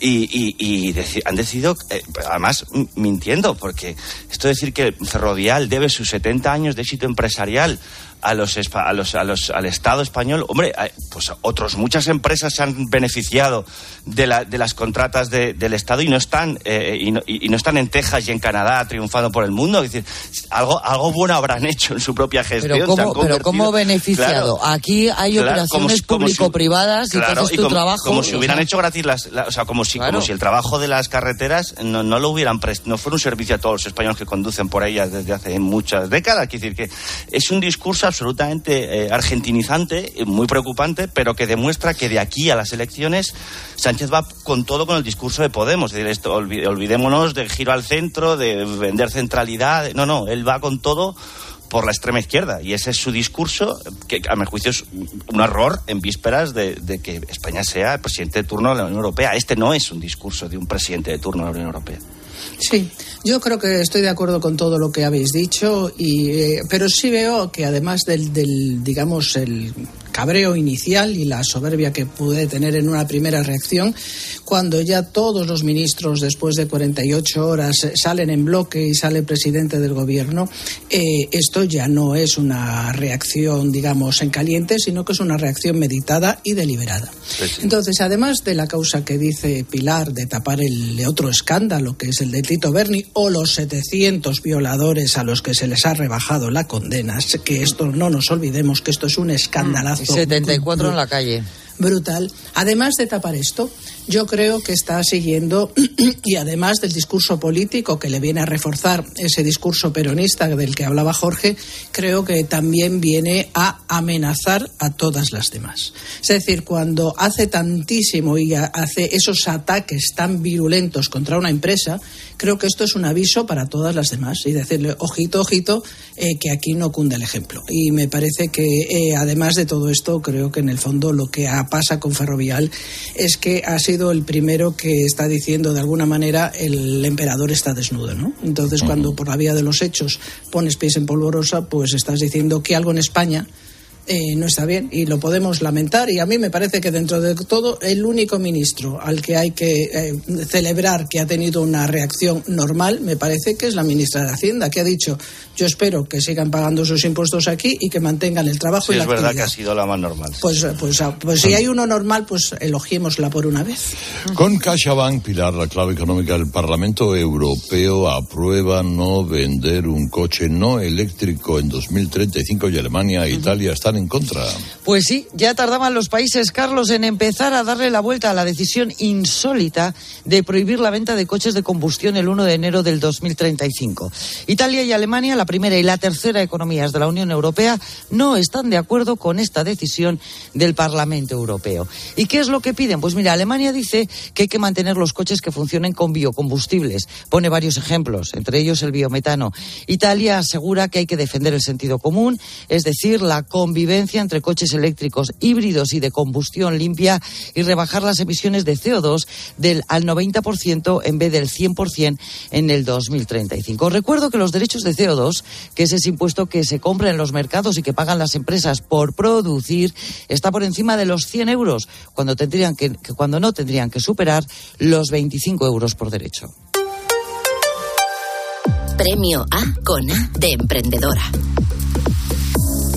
y, y- y han decidido, eh, además mintiendo, porque esto de decir que Ferrovial debe sus 70 años de éxito empresarial a los, a los, a los, al Estado español, hombre, pues otros muchas empresas se han beneficiado de, la, de las contratas de- del Estado y no están eh, y, no, y- no están en Texas y en Canadá triunfando por el mundo. Es decir, algo, algo bueno habrán hecho en su propia gestión. Pero ¿cómo, pero ¿cómo convertido- beneficiado? Claro. Aquí hay Claro, operaciones si- público-privadas y Claro, tu como, trabajo. como si hubieran sea, hecho gratis las, la- o sea, como si, como si el trabajo de las carreteras no, no lo hubieran no fuera un servicio a todos los españoles que conducen por ellas desde hace muchas décadas. Quiere decir que es un discurso absolutamente eh, argentinizante, eh, muy preocupante, pero que demuestra que de aquí a las elecciones Sánchez va con todo con el discurso de Podemos. Es decir, esto, olvi- olvidémonos del giro al centro, de vender centralidad. No, no, él va con todo por la extrema izquierda. Y ese es su discurso, que a mi juicio es un error en vísperas de, de que España sea el presidente de turno de la Unión Europea. Este no es un discurso de un presidente de turno de la Unión Europea. Sí, yo creo que estoy de acuerdo con todo lo que habéis dicho, y, eh, pero sí veo que además del, del, digamos, el cabreo inicial y la soberbia que pude tener en una primera reacción, cuando ya todos los ministros, después de 48 horas, salen en bloque y sale el presidente del gobierno, eh, esto ya no es una reacción, digamos, en caliente, sino que es una reacción meditada y deliberada. Entonces, además de la causa que dice Pilar de tapar el otro escándalo, que es el de Tito Berni, o los 700 violadores a los que se les ha rebajado la condena, que esto no nos olvidemos que esto es un escandalazo. 74 en la calle. brutal. Además de tapar esto, yo creo que está siguiendo, y además del discurso político que le viene a reforzar ese discurso peronista del que hablaba Jorge, creo que también viene a amenazar a todas las demás. Es decir, cuando hace tantísimo y hace esos ataques tan virulentos contra una empresa, creo que esto es un aviso para todas las demás y decirle, ojito, ojito, eh, que aquí no cunde el ejemplo. Y me parece que, eh, además de todo esto, creo que en el fondo lo que pasa con Ferrovial es que ha sido el primero que está diciendo de alguna manera el emperador está desnudo, ¿no? Entonces, cuando por la vía de los hechos pones pies en polvorosa, pues estás diciendo que algo en España eh, no está bien y lo podemos lamentar y a mí me parece que dentro de todo el único ministro al que hay que eh, celebrar que ha tenido una reacción normal me parece que es la ministra de Hacienda que ha dicho yo espero que sigan pagando sus impuestos aquí y que mantengan el trabajo sí, y la es verdad actividad. que ha sido la más normal. Pues, pues, pues si hay uno normal, pues elogiémosla por una vez. Con CaixaBank, Pilar, la clave económica del Parlamento Europeo aprueba no vender un coche no eléctrico en 2035 y Alemania e Italia están en contra. Pues sí, ya tardaban los países, Carlos, en empezar a darle la vuelta a la decisión insólita de prohibir la venta de coches de combustión el 1 de enero del 2035. Italia y Alemania, la primera y la tercera economías de la Unión Europea, no están de acuerdo con esta decisión del Parlamento Europeo. ¿Y qué es lo que piden? Pues mira, Alemania dice que hay que mantener los coches que funcionen con biocombustibles. Pone varios ejemplos, entre ellos el biometano. Italia asegura que hay que defender el sentido común, es decir, la entre coches eléctricos híbridos y de combustión limpia y rebajar las emisiones de CO2 del al 90% en vez del 100% en el 2035. Recuerdo que los derechos de CO2 que es ese impuesto que se compra en los mercados y que pagan las empresas por producir, está por encima de los 100 euros, cuando, tendrían que cuando no tendrían que superar los 25 euros por derecho. Premio A con A de emprendedora.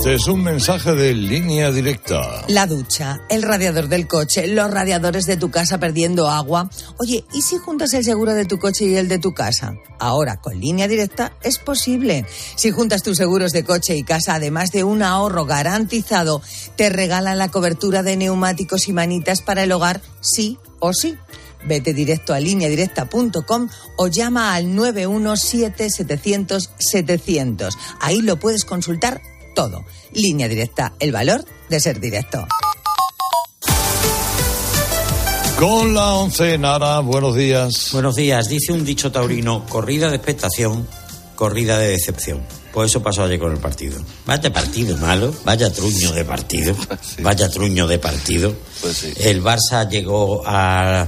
Este es un mensaje de línea directa. La ducha, el radiador del coche, los radiadores de tu casa perdiendo agua. Oye, ¿y si juntas el seguro de tu coche y el de tu casa? Ahora, con línea directa es posible. Si juntas tus seguros de coche y casa, además de un ahorro garantizado, te regalan la cobertura de neumáticos y manitas para el hogar, sí o sí. Vete directo a lineadirecta.com o llama al 917-700-700. Ahí lo puedes consultar todo. Línea directa, el valor de ser directo. Con la once, Nara, buenos días. Buenos días. Dice un dicho taurino, corrida de expectación, corrida de decepción. Pues eso pasó ayer con el partido. Vaya partido malo, vaya truño de partido, vaya truño de partido. El Barça llegó a,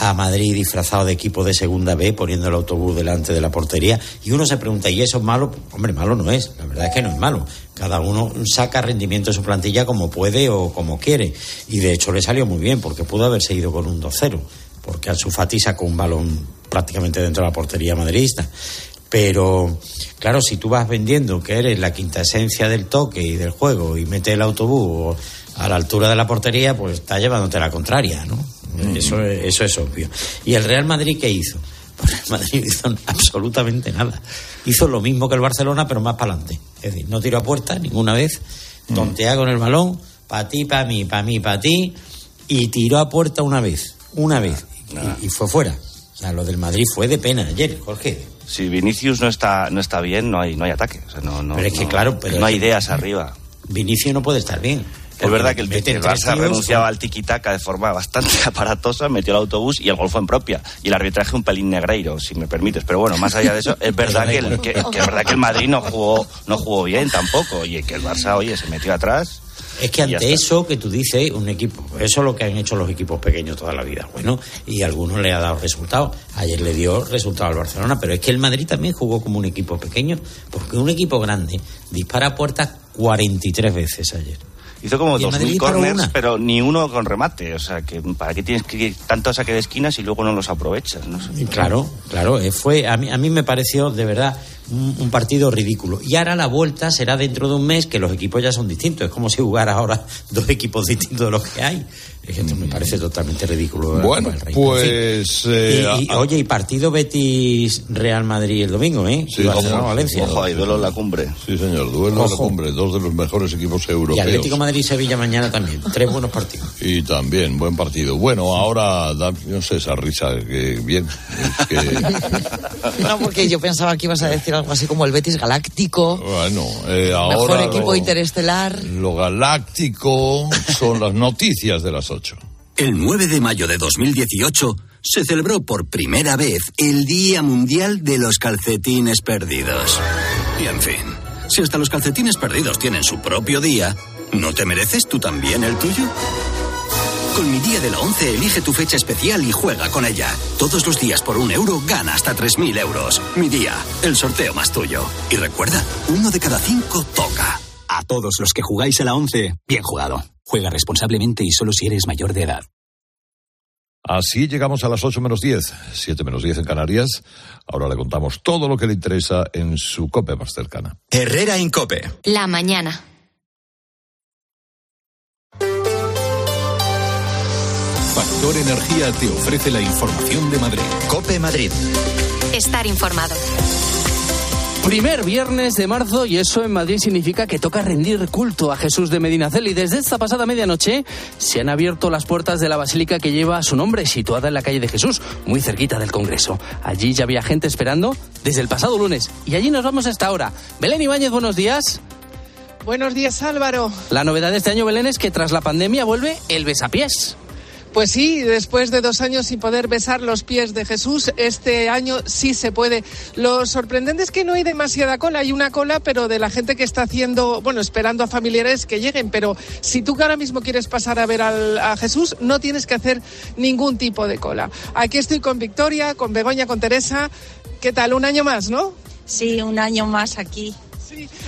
a Madrid disfrazado de equipo de segunda B, poniendo el autobús delante de la portería, y uno se pregunta, ¿y eso es malo? Hombre, malo no es, la verdad es que no es malo. Cada uno saca rendimiento de su plantilla como puede o como quiere, y de hecho le salió muy bien, porque pudo haberse ido con un 2-0, porque Ansu Fati sacó un balón prácticamente dentro de la portería madridista. Pero, claro, si tú vas vendiendo que eres la quinta esencia del toque y del juego y metes el autobús a la altura de la portería, pues está llevándote la contraria, ¿no? Eso, es- eso es obvio. ¿Y el Real Madrid qué hizo? Pues el Madrid hizo absolutamente nada. Hizo lo mismo que el Barcelona, pero más para adelante. Es decir, no tiró a puerta ninguna vez, tontea con el balón, para ti, para mí, para mí, para ti, y tiró a puerta una vez, una vez, y, y fue fuera. O sea, lo del Madrid fue de pena ayer, Jorge. Si Vinicius no está, no está bien, no hay, no hay ataque. O sea, no, no, Pero es que, no- claro, pero no hay ideas arriba. Vinicius no puede estar bien. Es verdad que el, Barça tíos, renunciaba ¿no? al tiquitaca de forma bastante aparatosa, metió el autobús y el gol fue en propia. Y el arbitraje un pelín negreiro, si me permites. Pero bueno, más allá de eso, es verdad que el, que, que es verdad que el Madrid no jugó, no jugó bien tampoco. Y que el Barça, oye, se metió atrás. Es que ante eso que tú dices, un equipo, eso es lo que han hecho los equipos pequeños toda la vida. Bueno, y a algunos le ha dado resultados. Ayer le dio resultado al Barcelona, pero es que el Madrid también jugó como un equipo pequeño, porque un equipo grande dispara a puertas 43 veces ayer. Hizo como Y el Madrid 2.000 disparó corners, pero ni uno con remate. O sea, que ¿para qué tienes que ir tanto a saque de esquinas y luego no los aprovechas? No sé. Claro, claro, eh, fue a mí, a mí me pareció de verdad un, un partido ridículo. Y ahora la vuelta será dentro de un mes que los equipos ya son distintos. Es como si jugara ahora dos equipos distintos de los que hay. Es que esto me parece totalmente ridículo. Bueno, pues... En fin. eh, Y- y, a- oye, y partido Betis Real Madrid el domingo, ¿eh? Sí, Y Barcelona, ojo, Valencia. ojo, hay duelo en la cumbre. Sí, señor, duelo en la cumbre, dos de los mejores equipos Y europeos. Atlético Madrid Sevilla mañana también. Tres buenos partidos. Y también, buen partido. Bueno, ahora, no sé, esa risa, que bien. es que, No, porque yo pensaba que ibas a decir algo así como el Betis Galáctico, bueno, eh, ahora mejor equipo lo, interestelar. lo galáctico son las noticias de las ocho. El 9 de mayo de 2018 se celebró por primera vez el Día Mundial de los Calcetines Perdidos. Y en fin, si hasta los calcetines perdidos tienen su propio día, ¿no te mereces tú también el tuyo? Con mi día de la 11 elige tu fecha especial y juega con ella. Todos los días por un euro gana hasta 3.000 euros. Mi día, el sorteo más tuyo. Y recuerda, uno de cada cinco toca. A todos los que jugáis a la 11, bien jugado. Juega responsablemente y solo si eres mayor de edad. Así llegamos a las 8 menos 10, 7 menos 10 en Canarias. Ahora le contamos todo lo que le interesa en su COPE más cercana. Herrera Incope. La mañana. Factor Energía te ofrece la información de Madrid. Cope Madrid. Estar informado. Primer viernes de marzo y eso en Madrid significa que toca rendir culto a Jesús de Medinaceli. Desde esta pasada medianoche se han abierto las puertas de la basílica que lleva su nombre, situada en la calle de Jesús, muy cerquita del Congreso. Allí ya había gente esperando desde el pasado lunes y allí nos vamos hasta ahora. Belén Ibáñez, buenos días. Buenos días, Álvaro. La novedad de este año, Belén, es que tras la pandemia vuelve el besapiés. Pues sí, después de dos años sin poder besar los pies de Jesús, este año sí se puede. Lo sorprendente es que no hay demasiada cola, hay una cola, pero de la gente que está haciendo, bueno, esperando a familiares que lleguen. Pero si tú que ahora mismo quieres pasar a ver al- a Jesús, no tienes que hacer ningún tipo de cola. Aquí estoy con Victoria, con Begoña, con Teresa. ¿Qué tal? Un año más, ¿no? Sí, un año más aquí.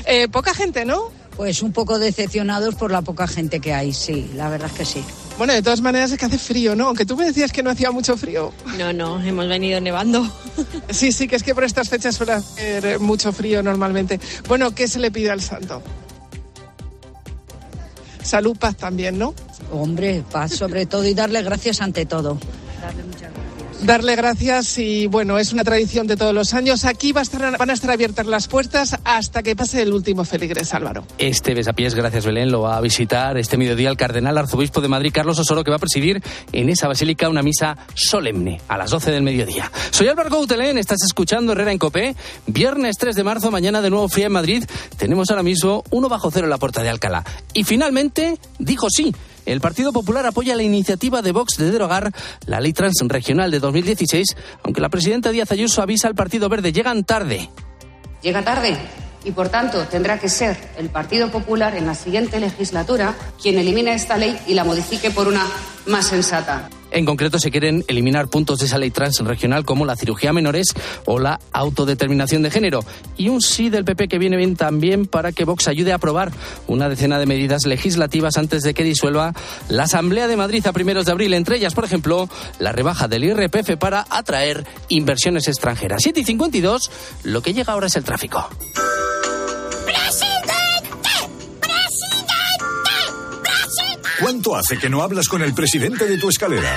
Eh, poca gente, ¿no? Pues un poco decepcionados por la poca gente que hay, sí, la verdad es que sí. Bueno, de todas maneras es que hace frío, ¿no? Aunque tú me decías que no hacía mucho frío. No, no, hemos venido nevando. Sí, sí, que es que por estas fechas suele hacer mucho frío normalmente. Bueno, ¿qué se le pide al santo? Salud, paz también, ¿no? Hombre, paz sobre todo y darle gracias ante todo. Darle gracias y bueno, es una tradición de todos los años. Aquí va a estar, van a estar abiertas las puertas hasta que pase el último feligres, Álvaro. Este besapiés, gracias Belén, lo va a visitar este mediodía el cardenal arzobispo de Madrid, Carlos Osoro, que va a presidir en esa basílica una misa solemne a las 12 del mediodía. Soy Álvaro Gautelén, estás escuchando Herrera en Copé. Viernes 3 de marzo, mañana de nuevo fría en Madrid. Tenemos ahora mismo uno bajo cero en la puerta de Alcalá. Y finalmente, dijo sí. El Partido Popular apoya la iniciativa de Vox de derogar la ley transregional de 2016, aunque la presidenta Díaz Ayuso avisa al Partido Verde, llegan tarde. Llega tarde y, por tanto, tendrá que ser el Partido Popular en la siguiente legislatura quien elimine esta ley y la modifique por una más sensata. En concreto, se quieren eliminar puntos de esa ley transregional como la cirugía menores o la autodeterminación de género. Y un sí del PP que viene bien también para que Vox ayude a aprobar una decena de medidas legislativas antes de que disuelva la Asamblea de Madrid a primeros de abril. Entre ellas, por ejemplo, la rebaja del IRPF para atraer inversiones extranjeras. 7 y 52, lo que llega ahora es el tráfico. ¿Cuánto hace que no hablas con el presidente de tu escalera?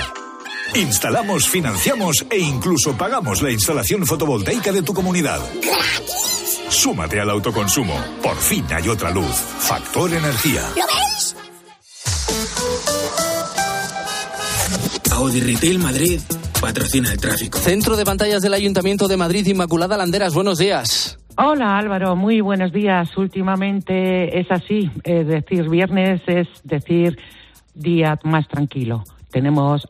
Instalamos, financiamos e incluso pagamos la instalación fotovoltaica de tu comunidad. Súmate al autoconsumo. Por fin hay otra luz. Factor Energía. ¿Lo veis? Audi Retail Madrid patrocina el tráfico. Centro de pantallas del Ayuntamiento de Madrid, Inmaculada Landeras, buenos días. Hola Álvaro, muy buenos días. Últimamente es así, es decir, viernes es decir día más tranquilo. Tenemos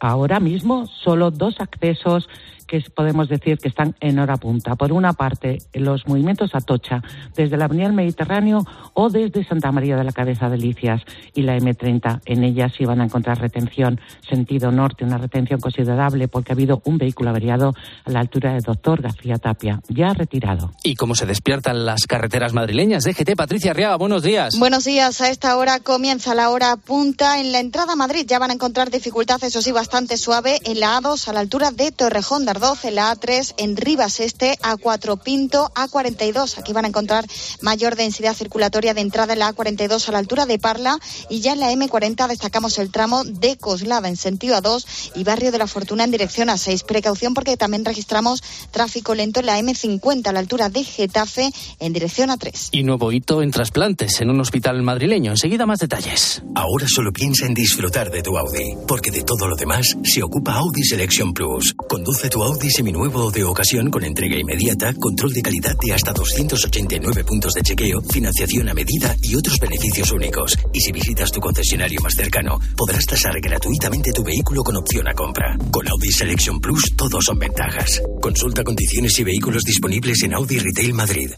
ahora mismo solo dos accesos que podemos decir que están en hora punta. Por una parte, los movimientos a Tocha, desde la Avenida del Mediterráneo o desde Santa María de la Cabeza de Licias y la M30. En ellas sí van a encontrar retención sentido norte, una retención considerable porque ha habido un vehículo averiado a la altura de Doctor García Tapia, ya retirado. Y cómo se despiertan las carreteras madrileñas. DGT, Patricia Arriaga, buenos días. Buenos días. A esta hora comienza la hora punta. En la entrada a Madrid ya van a encontrar dificultad, eso sí, bastante suave en la A2 a la altura de Torrejón de Ardoz, en la A3 en Rivas Este, A4 Pinto, A42. Aquí van a encontrar mayor densidad circulatoria de entrada en la A42 a la altura de Parla y ya en la M40 destacamos el tramo de Coslada en sentido A2 y Barrio de la Fortuna en dirección A6. Precaución porque también registramos tráfico lento en la M50 a la altura de Getafe en dirección A3. Y nuevo hito en trasplantes en un hospital madrileño. Enseguida más detalles. Ahora solo piensa en disfrutar de tu Audi, porque de todo lo demás se ocupa Audi Selection Plus. Conduce tu Audi seminuevo o de ocasión con entrega inmediata, control de calidad de hasta 289 puntos de chequeo, financiación a medida y otros beneficios únicos. Y si visitas tu concesionario más cercano, podrás tasar gratuitamente tu vehículo con opción a compra. Con Audi Selection Plus todos son ventajas. Consulta condiciones y vehículos disponibles en Audi Retail Madrid.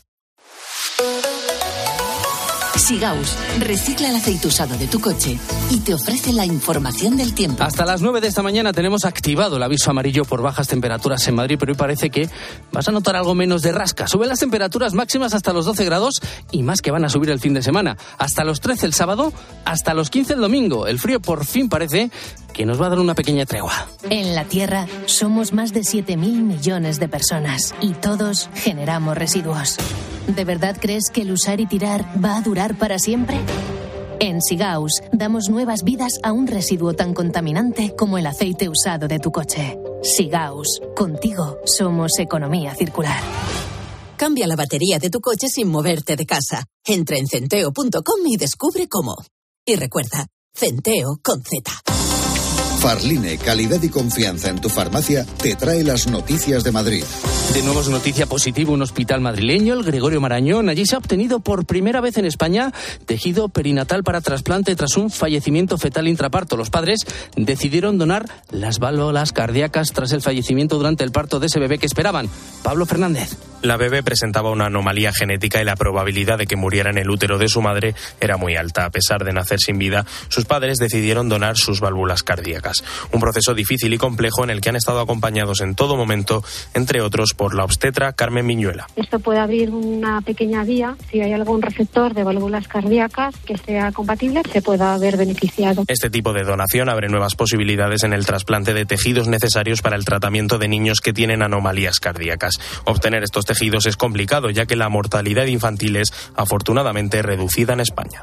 Sigaus recicla el aceite usado de tu coche y te ofrece la información del tiempo. Hasta las 9 de esta mañana tenemos activado el aviso amarillo por bajas temperaturas en Madrid, pero hoy parece que vas a notar algo menos de rasca. Suben las temperaturas máximas hasta los 12 grados y más que van a subir el fin de semana. Hasta los 13 el sábado, hasta los 15 el domingo. El frío por fin parece que nos va a dar una pequeña tregua. En la Tierra somos más de 7.000 millones de personas y todos generamos residuos. ¿De verdad crees que el usar y tirar va a durar para siempre? En Sigaus damos nuevas vidas a un residuo tan contaminante como el aceite usado de tu coche. Sigaus, contigo somos economía circular. Cambia la batería de tu coche sin moverte de casa. Entra en centeo.com y descubre cómo. Y recuerda, Centeo con Z. Farline, calidad y confianza en tu farmacia, te trae las noticias de Madrid. De nuevo es noticia positiva un hospital madrileño, el Gregorio Marañón. Allí se ha obtenido por primera vez en España tejido perinatal para trasplante tras un fallecimiento fetal intraparto. Los padres decidieron donar las válvulas cardíacas tras el fallecimiento durante el parto de ese bebé que esperaban. Pablo Fernández. La bebé presentaba una anomalía genética y la probabilidad de que muriera en el útero de su madre era muy alta. A pesar de nacer sin vida, sus padres decidieron donar sus válvulas cardíacas. Un proceso difícil y complejo en el que han estado acompañados en todo momento, entre otros, por la obstetra Carmen Miñuela. Esto puede abrir una pequeña vía si hay algún receptor de válvulas cardíacas que sea compatible, se pueda haber beneficiado. Este tipo de donación abre nuevas posibilidades en el trasplante de tejidos necesarios para el tratamiento de niños que tienen anomalías cardíacas. Obtener estos tejidos es complicado, ya que la mortalidad infantil es afortunadamente reducida en España.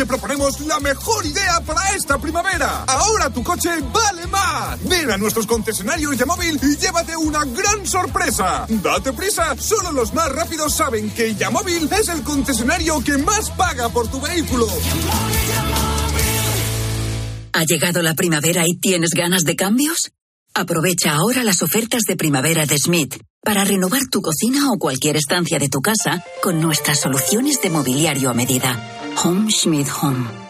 Te proponemos la mejor idea para esta primavera. Ahora tu coche vale más. Ven a nuestros concesionarios Yamóvil y llévate una gran sorpresa. Date prisa, solo los más rápidos saben que Yamóvil es el concesionario que más paga por tu vehículo. ¿Ha llegado la primavera y tienes ganas de cambios? Aprovecha ahora las ofertas de primavera de Smith para renovar tu cocina o cualquier estancia de tu casa con nuestras soluciones de mobiliario a medida. Home Schmidt Home.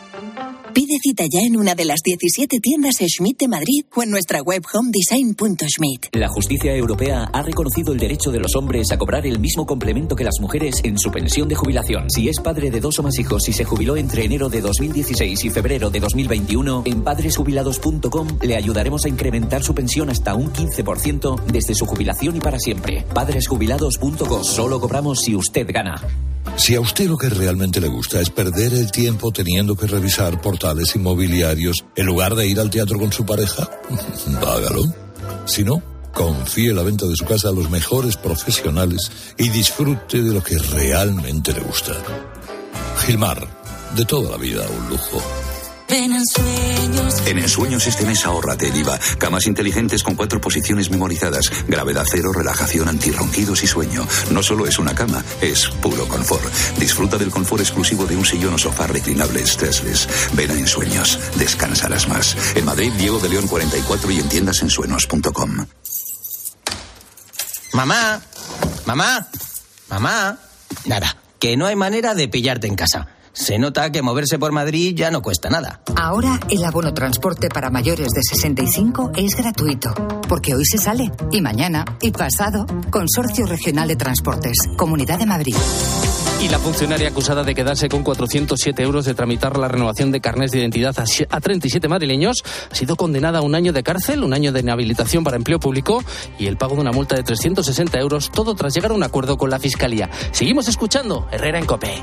Pide cita ya en una de las 17 tiendas Schmidt de Madrid o en nuestra web homedesign.schmidt. La justicia europea ha reconocido el derecho de los hombres a cobrar el mismo complemento que las mujeres en su pensión de jubilación. Si es padre de dos o más hijos y se jubiló entre enero de 2016 y febrero de 2021, en padresjubilados.com le ayudaremos a incrementar su pensión hasta un 15% desde su jubilación y para siempre. Padresjubilados.com. Solo cobramos si usted gana. Si a usted lo que realmente le gusta es perder el tiempo teniendo que revisar inmobiliarios en lugar de ir al teatro con su pareja, hágalo. Si no, confíe la venta de su casa a los mejores profesionales y disfrute de lo que realmente le gusta. Gilmar, de toda la vida un lujo. Ven en sueños. En Ensueños este mes ahórrate el IVA. Camas inteligentes con cuatro posiciones memorizadas. Gravedad cero, relajación, antirronquidos y sueño. No solo es una cama, es puro confort. Disfruta del confort exclusivo de un sillón o sofá reclinable stressless. Ven a Ensueños. Descansarás más. En Madrid, Diego de León 44 y en tiendasensueños.com. Mamá, mamá, mamá. Nada, que no hay manera de pillarte en casa. Se nota que moverse por Madrid ya no cuesta nada. Ahora el abono transporte para mayores de 65 es gratuito, porque hoy se sale, y mañana, y pasado. Consorcio Regional de Transportes, Comunidad de Madrid. Y la funcionaria acusada de quedarse con 407 euros de tramitar la renovación de carnes de identidad a 37 madrileños ha sido condenada a un año de cárcel, un año de inhabilitación para empleo público y el pago de una multa de 360 euros, todo tras llegar a un acuerdo con la Fiscalía. Seguimos escuchando Herrera en Cope.